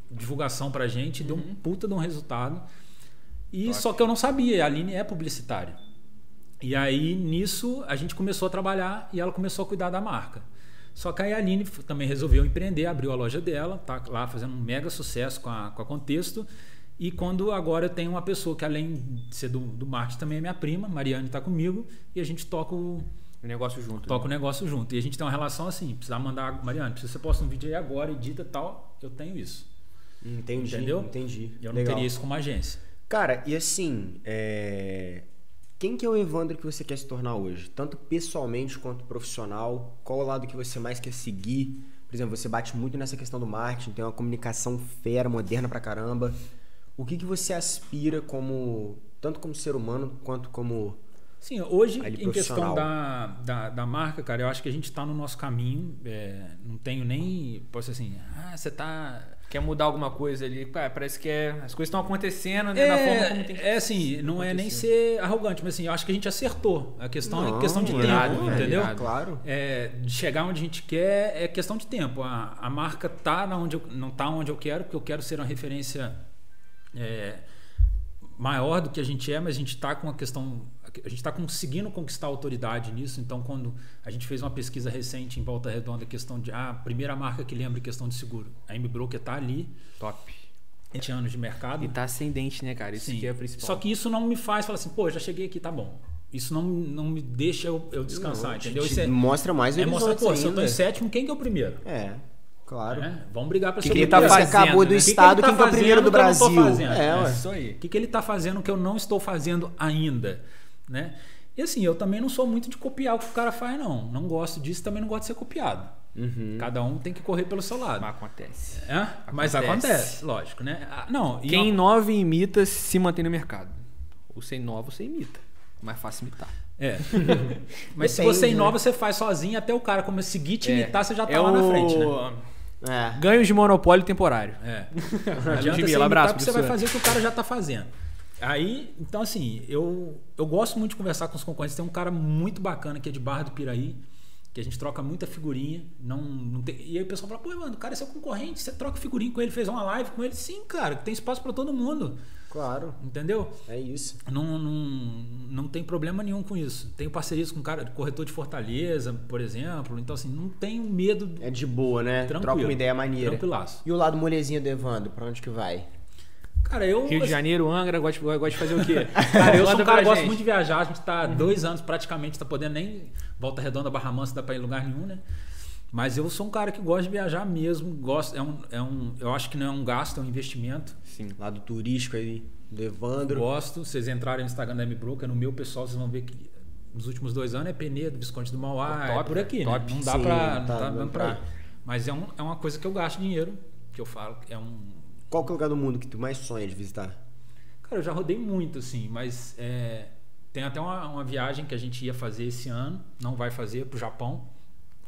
divulgação pra gente, uhum. deu um uhum. puta de um resultado. E só que eu não sabia, a Aline é publicitária. E aí nisso a gente começou a trabalhar e ela começou a cuidar da marca. Só que aí a Aline também resolveu empreender, abriu a loja dela, tá lá fazendo um mega sucesso com a, com a Contexto. E quando agora eu tenho uma pessoa que, além de ser do, do marketing, também é minha prima, Mariane está comigo, e a gente toca o, O negócio junto. toca o né? negócio junto. E a gente tem uma relação assim, precisar mandar, Mariana, precisa você posta um vídeo aí agora, edita e tal, eu tenho isso. Entendi, Entendeu? entendi. E eu não Legal. teria isso como agência. Cara, e assim, é... quem que é o Evandro que você quer se tornar hoje? Tanto pessoalmente quanto profissional? Qual o lado que você mais quer seguir? Por exemplo, você bate muito nessa questão do marketing, tem uma comunicação fera, moderna pra caramba. O que que você aspira como, tanto como ser humano quanto como... Sim, hoje, em questão da, da, da marca, cara, eu acho que a gente está no nosso caminho. é, não tenho nem. Posso dizer assim, ah, você tá. Quer mudar alguma coisa ali? Cara, parece que é, as coisas estão acontecendo né, da forma como tem que É, é assim, não é nem ser arrogante, mas assim, eu acho que a gente acertou. A questão é Não, questão de irado, tempo, entendeu? Claro. É, de chegar onde a gente quer é questão de tempo. A, a marca tá na onde eu, não tá onde eu quero, porque eu quero ser uma referência é, maior do que a gente é, mas a gente está com a questão, a gente está conseguindo conquistar autoridade nisso. Então, quando a gente fez uma pesquisa recente em Volta Redonda, questão de ah, a primeira marca que lembra questão de seguro, a M-Broker está ali, Top. 20 anos de mercado. E tá ascendente, né, cara? Isso Sim. que é o principal. Só que isso não me faz falar assim, pô, já cheguei aqui, tá bom. Isso não, não me deixa eu, eu descansar, Não, te- entendeu? te Isso é, mostra mais é mostrar, pô, se eu tô em ainda. sétimo, quem que é o primeiro? É, claro. Né? Vamos brigar pra Que ser que o ele tá. Você fazendo, acabou do né? estado, Que que ele é o tá primeiro do Brasil? fazendo? É, É, ué. Isso aí. O que, que ele está fazendo que eu não estou fazendo ainda, né? E assim, eu também não sou muito de copiar o que o cara faz, não. Não gosto disso, também não gosto de ser copiado. Uhum. Cada um tem que correr pelo seu lado. Mas acontece. É? Mas Acontece. acontece, lógico, né? Ah, Não, e Quem inova e imita se mantém no mercado. Você inova, você imita. Mais fácil imitar. É. Mas se Depende, você né? inova, você faz sozinho, até o cara como seguir te imitar, você já tá é lá o... na frente, né? É. Ganhos de monopólio temporário. É. Não adianta você abraço, porque você vai fazer o que o cara já tá fazendo. Aí, então assim, eu, eu gosto muito de conversar com os concorrentes. Tem um cara muito bacana que é de Barra do Piraí, que a gente troca muita figurinha. Não, não tem... E aí o pessoal fala, pô, mano, o cara é seu concorrente, você troca figurinha com ele, fez uma live com ele. Sim, cara, tem espaço para todo mundo. Claro, Entendeu? é isso. Não, não, não tem problema nenhum com isso. Tenho parcerias com cara, corretor de Fortaleza, por exemplo. Então, assim, não tenho medo. É de boa, né? Tranquilo. Troca uma ideia maneira. Tranquilaço. E o lado molezinho do Evandro, pra onde que vai? Cara, eu. Rio de Janeiro, Angra, gosta de, gosta de fazer o quê? Cara, eu sou um cara que gosto muito de viajar. A gente tá há dois anos praticamente, tá podendo nem volta redonda, Barra Mansa, dá pra ir em lugar nenhum, né? Mas eu sou um cara que gosta de viajar mesmo. Gosto, é um, é um, eu acho que não é um gasto, é um investimento. Sim. Lado turístico aí do Evandro. Gosto. Vocês entrarem no Instagram da M-Broker, no meu pessoal, vocês vão ver que nos últimos dois anos é Penedo, Visconde do Mauá, Top, é por aqui, top. né? Não dá Sim, pra. Não tá tá dando pra ir. Mas é, um, é uma coisa que eu gasto dinheiro, que eu falo, que é um. Qual que é o lugar do mundo que tu mais sonha de visitar? Cara, eu já rodei muito, assim, mas é, tem até uma, uma viagem que a gente ia fazer esse ano, não vai fazer, pro Japão.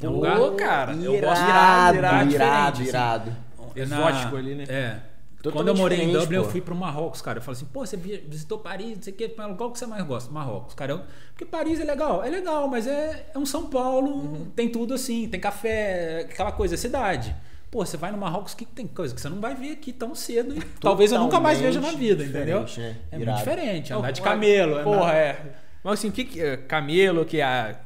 É um lugar. cara, eu irado, gosto irado, irado, irado, irado. É Exótico ali, né? É. Totalmente Quando eu morei em Dublin, eu pô. fui pro Marrocos, cara. Eu falei assim, pô, você vi- visitou Paris, não sei o quê. Qual que você mais gosta? Marrocos. Cara, eu- porque Paris é legal. É legal, mas é, é um São Paulo, Uhum. tem tudo assim, tem café, aquela coisa, é cidade. Pô, você vai no Marrocos, que tem coisa que você não vai ver aqui tão cedo. E talvez eu nunca mais veja na vida, entendeu? né? É muito diferente. Andar de camelo. Porra, é. Mas assim, o que que é? Camelo, que é Cara,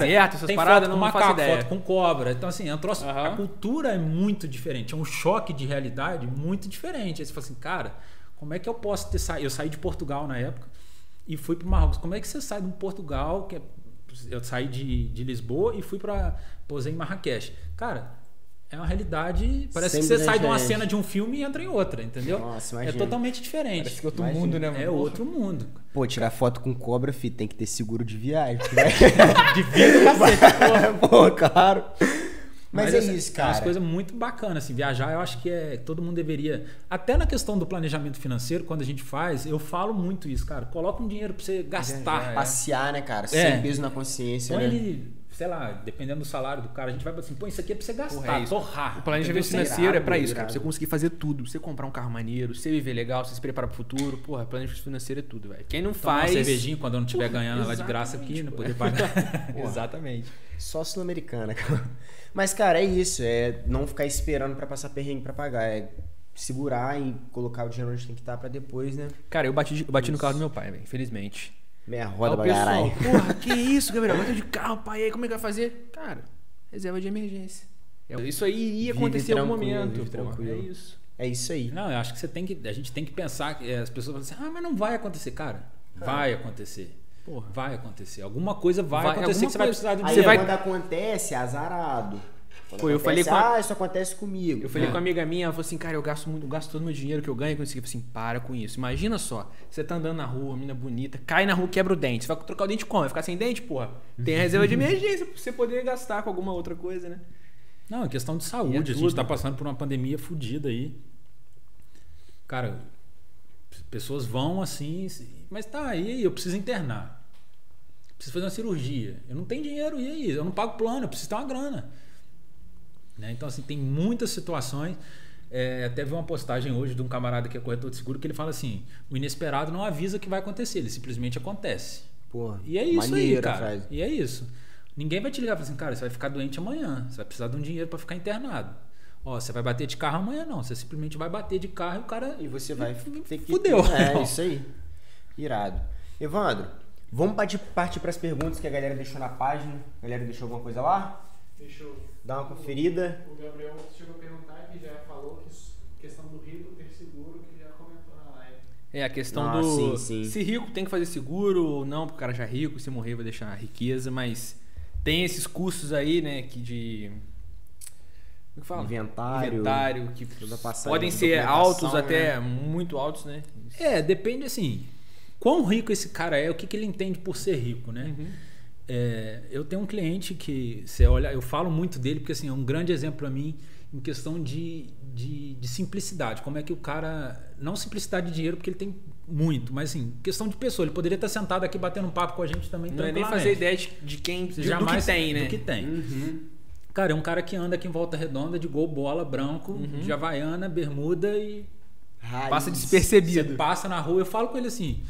deserto, essas tem paradas, foto não, com não faço macaco, ideia. foto com cobra. Então, assim, é um troço- Aham. a cultura é muito diferente. É um choque de realidade muito diferente. Aí você fala assim, cara, como é que eu posso ter saído? Eu saí de Portugal na época e fui para Marrocos. Como é que você sai de um Portugal, que é- eu saí de, de Lisboa e fui para posei em Marrakech. Cara, é uma realidade. Parece que Sempre você sai de uma cena de um filme e entra em outra, entendeu? Nossa, é imagina. totalmente diferente. Parece que é outro Imagina. mundo, né, mano? É outro mundo. Pô, tirar foto com cobra, fi, tem que ter seguro de viagem. vai- De vida, cacete. Pô, claro. Mas, é assim, isso, É cara. umas coisas muito bacanas, assim, viajar eu acho que é todo mundo deveria, até na questão do planejamento financeiro, quando a gente faz, eu falo muito isso, cara, coloca um dinheiro pra você gastar, Viajar, Passear, né, cara? É. Sem peso na consciência, põe né? ele, sei lá, dependendo do salário do cara, a gente vai assim, põe isso aqui é pra você gastar, Porra, é torrar. O planejamento financeiro é pra irado, isso, cara. Pra você conseguir fazer tudo. Você comprar um carro maneiro, você viver legal, você se preparar pro futuro. Porra, planejamento financeiro é tudo, velho. Quem não Tomar uma faz. cervejinha quando eu não estiver ganhando lá de graça aqui, não pô. poder pagar. Exatamente. Só sul-americana, cara. Mas, cara, é isso. É não ficar esperando pra passar perrengue pra pagar. É segurar e colocar o dinheiro onde tem que estar pra depois, né? Cara, eu bati, eu bati no carro do meu pai, velho. Infelizmente. Meia roda pra pessoal, caralho. porra, que isso, Gabriel? Bateu de carro, pai. Aí como é que vai fazer? Cara, reserva de emergência. É, Isso aí iria acontecer em algum momento. porra. tranquilo. É isso. É isso aí. Não, eu acho que você tem que, a gente tem que pensar, que, eh, as pessoas falam assim, ah, mas não vai acontecer, cara, vai acontecer. Porra. Vai acontecer. Alguma coisa vai, Vai- acontecer que você vai coisa- precisar de um Aí Você vai- quando acontece, é azarado. Quando Pô, eu falei com a- Ah, isso acontece comigo. Eu falei É. com uma amiga minha, ela falou assim, cara, eu gasto muito, eu gasto todo o meu dinheiro que eu ganho com isso. aqui." Eu falei assim, para com isso. Imagina só, você tá andando na rua, menina bonita, cai na rua, quebra o dente. Você vai trocar o dente como? Vai ficar sem dente, porra? Tem a reserva de emergência pra você poder gastar com alguma outra coisa, né? Não, é questão de é saúde. a gente tá passando por uma pandemia fodida aí. Cara, pessoas vão assim, mas tá aí, eu preciso internar. Preciso fazer uma cirurgia. Eu não tenho dinheiro, e aí? Eu não pago plano, eu preciso ter uma grana. Né? Então, assim, tem muitas situações. É, até vi uma postagem hoje de um camarada que é corretor de seguro que ele fala assim: o inesperado não avisa que vai acontecer, ele simplesmente acontece. Porra, E é isso aí, cara. frase. E é isso. Ninguém vai te ligar e falar assim, cara, você vai ficar doente amanhã. Você vai precisar de um dinheiro para ficar internado. Ó, você vai bater de carro amanhã, não. Você simplesmente vai bater de carro e o cara. E você vai ter que. Fudeu. É, isso aí. Irado. Evandro, vamos partir, partir para as perguntas que a galera deixou na página. A galera deixou alguma coisa lá? Deixa eu. Dá uma conferida. O Gabriel chegou a perguntar que já falou que questão do rico ter seguro, que já comentou na live. É, a questão Ah, do. sim, sim. Se rico tem que fazer seguro ou não, porque o cara já é rico, se morrer vai deixar riqueza, mas tem esses custos aí, né, que de. Como é que fala? Inventário, Inventário, que passagem podem de ser altos até né? muito altos, né? É, depende assim. Quão rico esse cara é, o que, que ele entende por ser rico, né? Uhum. É, eu tenho um cliente que você olha, eu falo muito dele porque assim é um grande exemplo para mim em questão de, de, de simplicidade. Como é que o cara não simplicidade de dinheiro porque ele tem muito, mas assim questão de pessoa. Ele poderia estar sentado aqui batendo um papo com a gente também. Não é nem fazer ideia de, de quem. Você de- do jamais- que tem, né? Do que tem. Uhum. Cara, é um cara que anda aqui em volta redonda de gol bola branco, Uhum. de havaiana, bermuda e Raiz. Passa você despercebido. passa na rua, eu falo com ele assim,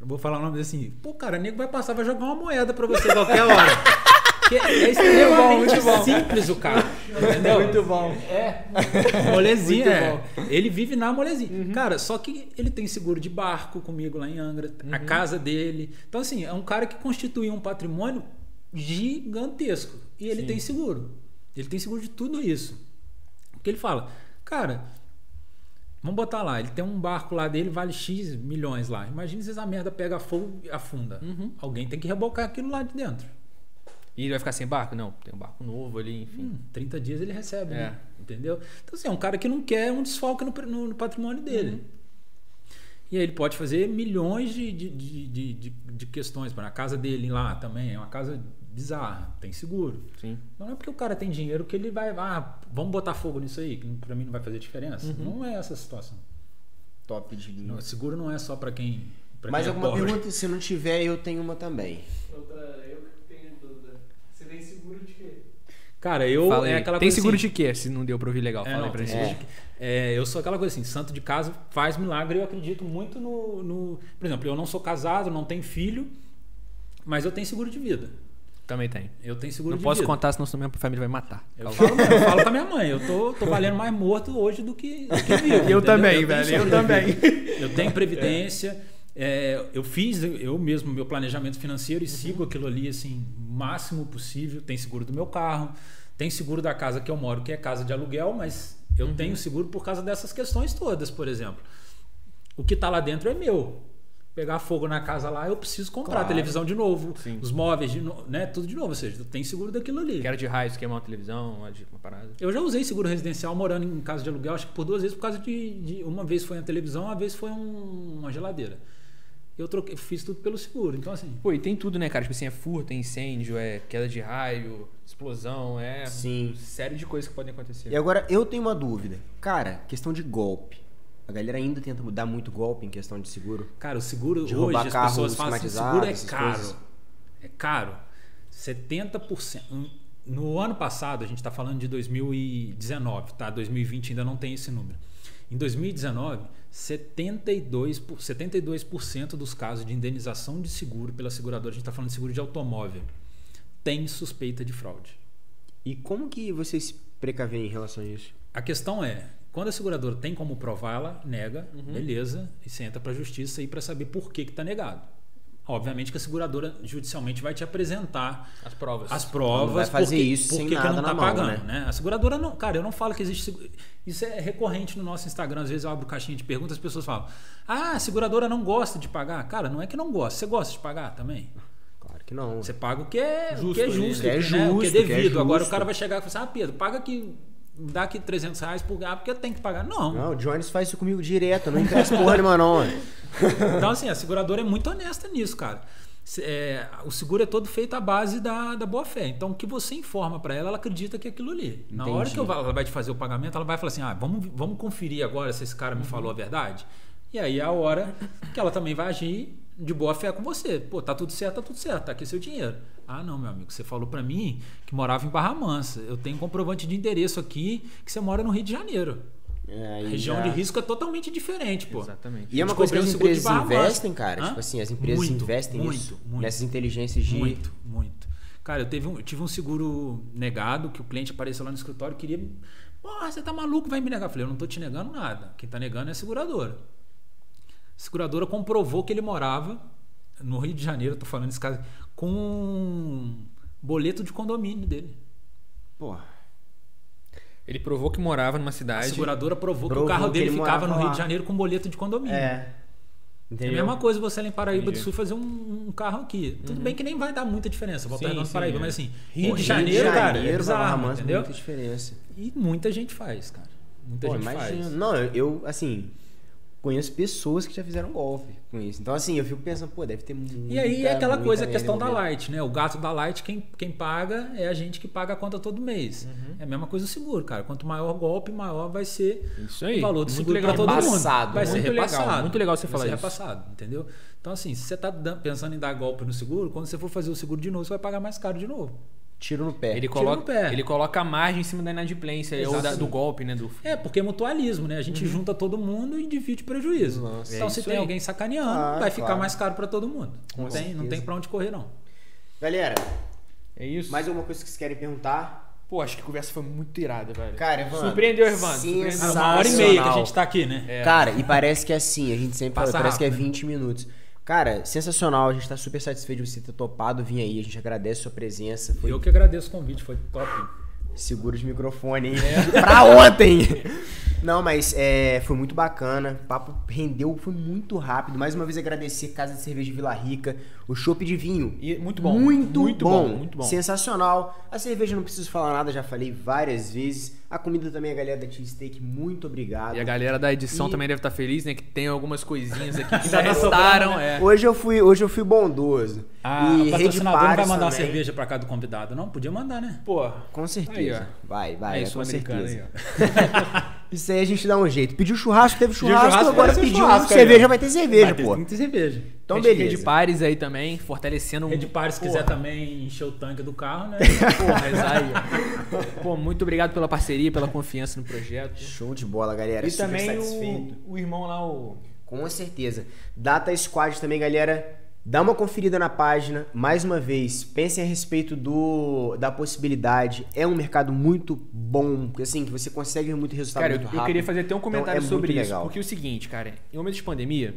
eu vou falar o nome assim, pô, cara, nego vai passar, vai jogar uma moeda pra você qualquer hora. Que é extremamente muito bom. simples o cara. Entendeu? Muito bom. É. Molezinha. Muito é. bom. Ele vive na molezinha. Cara, só que ele tem seguro de barco comigo lá em Angra, a casa dele. Então, assim, é um cara que constituiu um patrimônio gigantesco. E ele Sim. tem seguro. Ele tem seguro de tudo isso. Porque ele fala, cara, vamos botar lá, ele tem um barco lá dele, vale X milhões lá. Imagina se essa merda pega fogo e afunda. Uhum. Alguém tem que rebocar aquilo lá de dentro. E ele vai ficar sem barco? Não, tem um barco novo ali, enfim. Hum, 30 dias ele recebe, É. né? Entendeu? Então, assim, é um cara que não quer um desfalque no, no- no patrimônio dele. Uhum. E aí ele pode fazer milhões de, de, de, de, de- questões. Na casa dele lá também, é uma casa bizarra, tem seguro. Sim. Não é porque o cara tem dinheiro que ele vai, ah, vamos botar fogo nisso aí, que pra mim não vai fazer diferença. Uhum. Não é essa a situação. Top de linha. Não, seguro não é só pra quem. Pra Mais quem é alguma pobre. pergunta? Se não tiver, eu tenho uma também. Outra, eu que tenho dúvida. Você tem seguro de quê? Cara, eu. É aquela tem coisa seguro assim, de quê? Se não deu pra ouvir legal. É, não, aí pra gente. É, eu sou aquela coisa assim, santo de casa faz milagre. Eu acredito muito no, no- Por exemplo, eu não sou casado, não tenho filho, mas eu tenho seguro de vida. Também tem. Eu tenho seguro Não de posso vida. contar, senão minha família vai matar. Eu falo, mesmo, eu falo com a minha mãe, eu tô, tô valendo mais morto hoje do que, do que vivo. entendeu? também, tenho velho, eu também. Eu tenho previdência. é, eu fiz eu mesmo meu planejamento financeiro e sigo aquilo ali assim, o máximo possível. Tem seguro do meu carro, tem seguro da casa que eu moro, que é casa de aluguel, mas eu tenho seguro por causa dessas questões todas, por exemplo. O que está lá dentro é meu. Pegar fogo na casa lá, eu preciso comprar Claro. a televisão de novo, Sim. os móveis, de no- né, tudo de novo. Ou seja, tem seguro daquilo ali. Quero de raios, queimar uma televisão, uma parada. Eu já usei seguro residencial morando em casa de aluguel, acho que por duas vezes, por causa de. de- uma vez foi a televisão, uma vez foi um- uma geladeira. Eu troquei, fiz tudo pelo seguro. Então, assim. Pô, e tem tudo, né, cara? Tipo assim, é furto, é incêndio, é queda de raio, explosão, é. Sim. Série de coisas que podem acontecer. E agora eu tenho uma dúvida. Cara, questão de golpe. A galera ainda tenta dar muito golpe em questão de seguro. Cara, o seguro De hoje as carro pessoas falam assim, seguro é caro. coisas. É caro. 70%. No ano passado, a gente está falando de 2019, tá? 2020 ainda não tem esse número. Em 2019, 72%, por- 72% dos casos de indenização de seguro pela seguradora, a gente está falando de seguro de automóvel, tem suspeita de fraude. E como que vocês precavem em relação a isso? A questão é, quando a seguradora tem como provar, ela nega, beleza, e você entra para a justiça aí para saber por que está negado. Obviamente que a seguradora judicialmente vai te apresentar As provas. as provas. Não vai fazer porque, isso sem porque que nada não na tá mão, pagando, né? né? A seguradora não. Cara, eu não falo que existe. Isso é recorrente no nosso Instagram. Às vezes eu abro caixinha de perguntas as pessoas falam: Ah, a seguradora não gosta de pagar. Cara, não é que não gosta. Você gosta de pagar também? Claro que não. Você paga o que é Justo o que é justo, né? né? É o que é justo, que é devido. Agora o justo. cara vai chegar e falar assim: Ah, Pedro, paga aqui. Dá aqui 300 reais por ah, porque tem que pagar. Não. Não, o Jones faz isso comigo direto, eu não empresto porra nenhuma não. Então, assim, a seguradora é muito honesta nisso, cara. É, o seguro é todo feito à base da, da boa fé. Então, o que você informa para ela, ela acredita que é aquilo ali. Na Entendi. hora que eu ela vai te fazer o pagamento, ela vai falar assim: ah, vamos, vamos conferir agora se esse cara Uhum. me falou a verdade. E aí é a hora que ela também vai agir de boa fé com você. Pô, tá tudo certo, tá tudo certo, tá aqui seu dinheiro. Ah, não, meu amigo, você falou para mim que morava em Barra Mansa. Eu tenho comprovante de endereço aqui que você mora no Rio de Janeiro. É, A região já- de risco é totalmente diferente, pô. Exatamente. E é uma Eu coisa que as descobri um seguro de empresas investem, cara. Hã? Tipo assim, as empresas Muito, investem muito, nisso. muito. Nessas inteligências de. Muito, muito. Cara, eu, teve um- eu tive um seguro negado que o cliente apareceu lá no escritório e queria. Porra, você tá maluco, vai me negar. Eu falei, eu não tô te negando nada. Quem tá negando é a seguradora. A seguradora comprovou que ele morava no Rio de Janeiro, tô falando esse caso, com um boleto de condomínio dele. Porra. Ele provou que morava numa A cidade. seguradora provou, que Provou o carro que dele ele ficava no Rio de Janeiro com boleto de condomínio. É. É a Entendeu? mesma coisa você lá em Paraíba Entendi. do Sul fazer um, um carro aqui. Tudo bem que nem vai dar muita diferença. Volta Sim, Redonda sim, Paraíba, é. mas assim, Rio Rio de Janeiro, cara, é Janeiro, Barra bizarro, Mansa, entendeu? muita diferença. E muita gente faz, cara. Muita Pô, gente imagina. faz. Não, eu, assim, conheço pessoas que já fizeram golpe com isso. Então, assim, eu fico pensando, pô, deve ter muito. E aí é aquela coisa, a questão da Light, né? O gato da Light, quem, quem paga é a gente que paga a conta todo mês. Uhum. É a mesma coisa do seguro, cara. Quanto maior o golpe, maior vai ser Isso aí. o valor do Muito seguro legal. para todo mundo. Repassado, Vai ser muito legal, repassado. muito legal você vai falar ser isso. repassado, entendeu? Então, assim, se você tá dan- pensando em dar golpe no seguro, quando você for fazer o seguro de novo, você vai pagar mais caro de novo. Tiro no pé. Ele Tiro coloca, no pé. ele coloca a margem em cima da inadimplência ou da- do golpe, né? Do... É, porque é mutualismo, né? A gente junta todo mundo e divide o prejuízo. Nossa. então, É se tem aí. alguém sacaneando, Claro, vai ficar claro. mais caro para todo mundo. Não Com tem, não certeza. tem para onde correr, não. Galera, É isso. mais alguma coisa que vocês querem perguntar? Pô, acho que a conversa foi muito irada, velho. Cara, Evandro. Surpreendeu, Evandro, surpreendeu. Ah, uma hora e meia que a gente tá aqui, né? É. Cara, e parece que é assim, a gente sempre fala, Passa parece que é rápido, 20 minutos. Cara, sensacional, a gente tá super satisfeito de você ter topado vir aí, a gente agradece a sua presença. Foi Eu que agradeço o convite, foi top. Seguro de microfone, hein? pra ontem! Não, mas é, foi muito bacana, o papo rendeu, foi muito rápido. Mais uma vez agradecer Casa de Cerveja Vila Rica, o chopp de vinho. E muito bom. Muito, Muito bom, bom, muito bom. Sensacional. A cerveja não preciso falar nada, já falei várias vezes. A comida também, a galera da Cheesesteak, muito obrigado. E a galera da edição E- também deve estar feliz, né? Que tem algumas coisinhas aqui que tá restaram. sobrando, É. Hoje eu fui, hoje eu fui bondoso. Ah, e o patrocinador não vai mandar uma também. cerveja pra cá do convidado, não? Podia mandar, né? Pô, Com certeza. Aí, ó. vai, vai, aí, é, com certeza. aí. Isso aí a gente dá um jeito. Pediu churrasco, teve churrasco, churrasco, agora pediu churrasco aí, cerveja, vai ter cerveja, Vai ter- pô. Tem que ter cerveja. Então, Rede- beleza. Rede Pares aí também, fortalecendo um Rede Pares, se quiser também encher o tanque do carro, né? Porra, mas aí, ó. Pô, muito obrigado pela parceria, pela confiança no projeto. Show de bola, galera. E Super também satisfeito. o, o irmão lá, o. Com certeza. Data Squad também, galera. Dá uma conferida na página. Mais uma vez, pensem a respeito do da possibilidade. É um mercado muito bom, assim, que você consegue ver muito resultado Cara, eu, muito eu rápido. queria fazer até um comentário Então, é sobre isso. legal. Porque é o seguinte, cara, em momento de pandemia,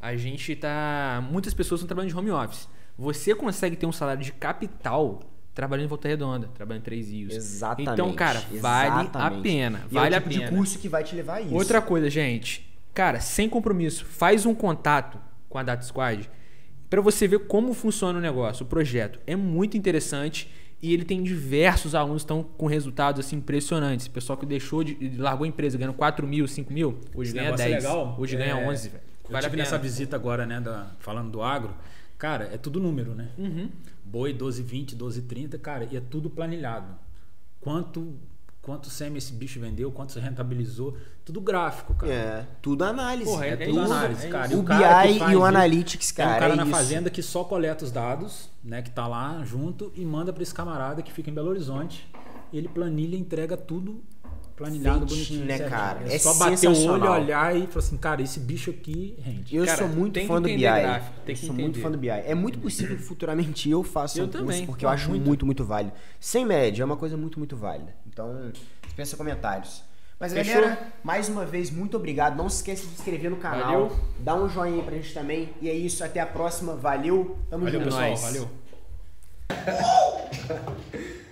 a gente tá. Muitas pessoas estão trabalhando de home office. Você consegue ter um salário de capital trabalhando em Volta Redonda, trabalhando em Três Rios. Exatamente. Então, cara, vale a exatamente. pena. E Vale é o a tipo pena. de curso que vai te levar a isso. Outra coisa, gente. Cara, sem compromisso, faz um contato com a Data Squad para você ver como funciona o negócio, o projeto. É muito interessante e ele tem diversos alunos que estão com resultados assim impressionantes. Pessoal que deixou de largou a empresa ganhando 4 mil, 5 mil, hoje Esse ganha negócio 10. é legal. Hoje É, ganha 11, velho. Eu Vale a tive nessa visita agora, né, da- falando do agro. Cara, é tudo número, né? Uhum. Boi 12,20, 12,30, cara, e é tudo planilhado. Quanto quanto sêmen esse bicho vendeu, quanto rentabilizou, tudo gráfico, cara. É, tudo análise. Porra, É, é tudo análise, é cara. E O cara BI e o Analytics, Tem um cara. cara é na isso. fazenda que só coleta os dados, né, que tá lá junto e manda para esse camarada que fica em Belo Horizonte. Ele planilha e entrega tudo planilhado, Feitinho, bonitinho, né, cara? É É só bater o olho, olhar e falar assim, cara, esse bicho aqui rende. Eu Cara, sou muito fã do BI. gráfico, tem eu que sou muito entender. fã do BI. É muito possível que futuramente eu faça Eu um curso, também, porque pô, eu acho muito. muito. muito, válido. Sem média, é uma coisa muito, muito válida. Então, dispensa comentários. Mas Fechou? galera, mais uma vez, muito obrigado. Não se esqueça de se inscrever no canal. Valeu. Dá um joinha aí pra gente também. E é isso, até a próxima. Valeu. Tamo Valeu, junto. pessoal. Nós. Valeu.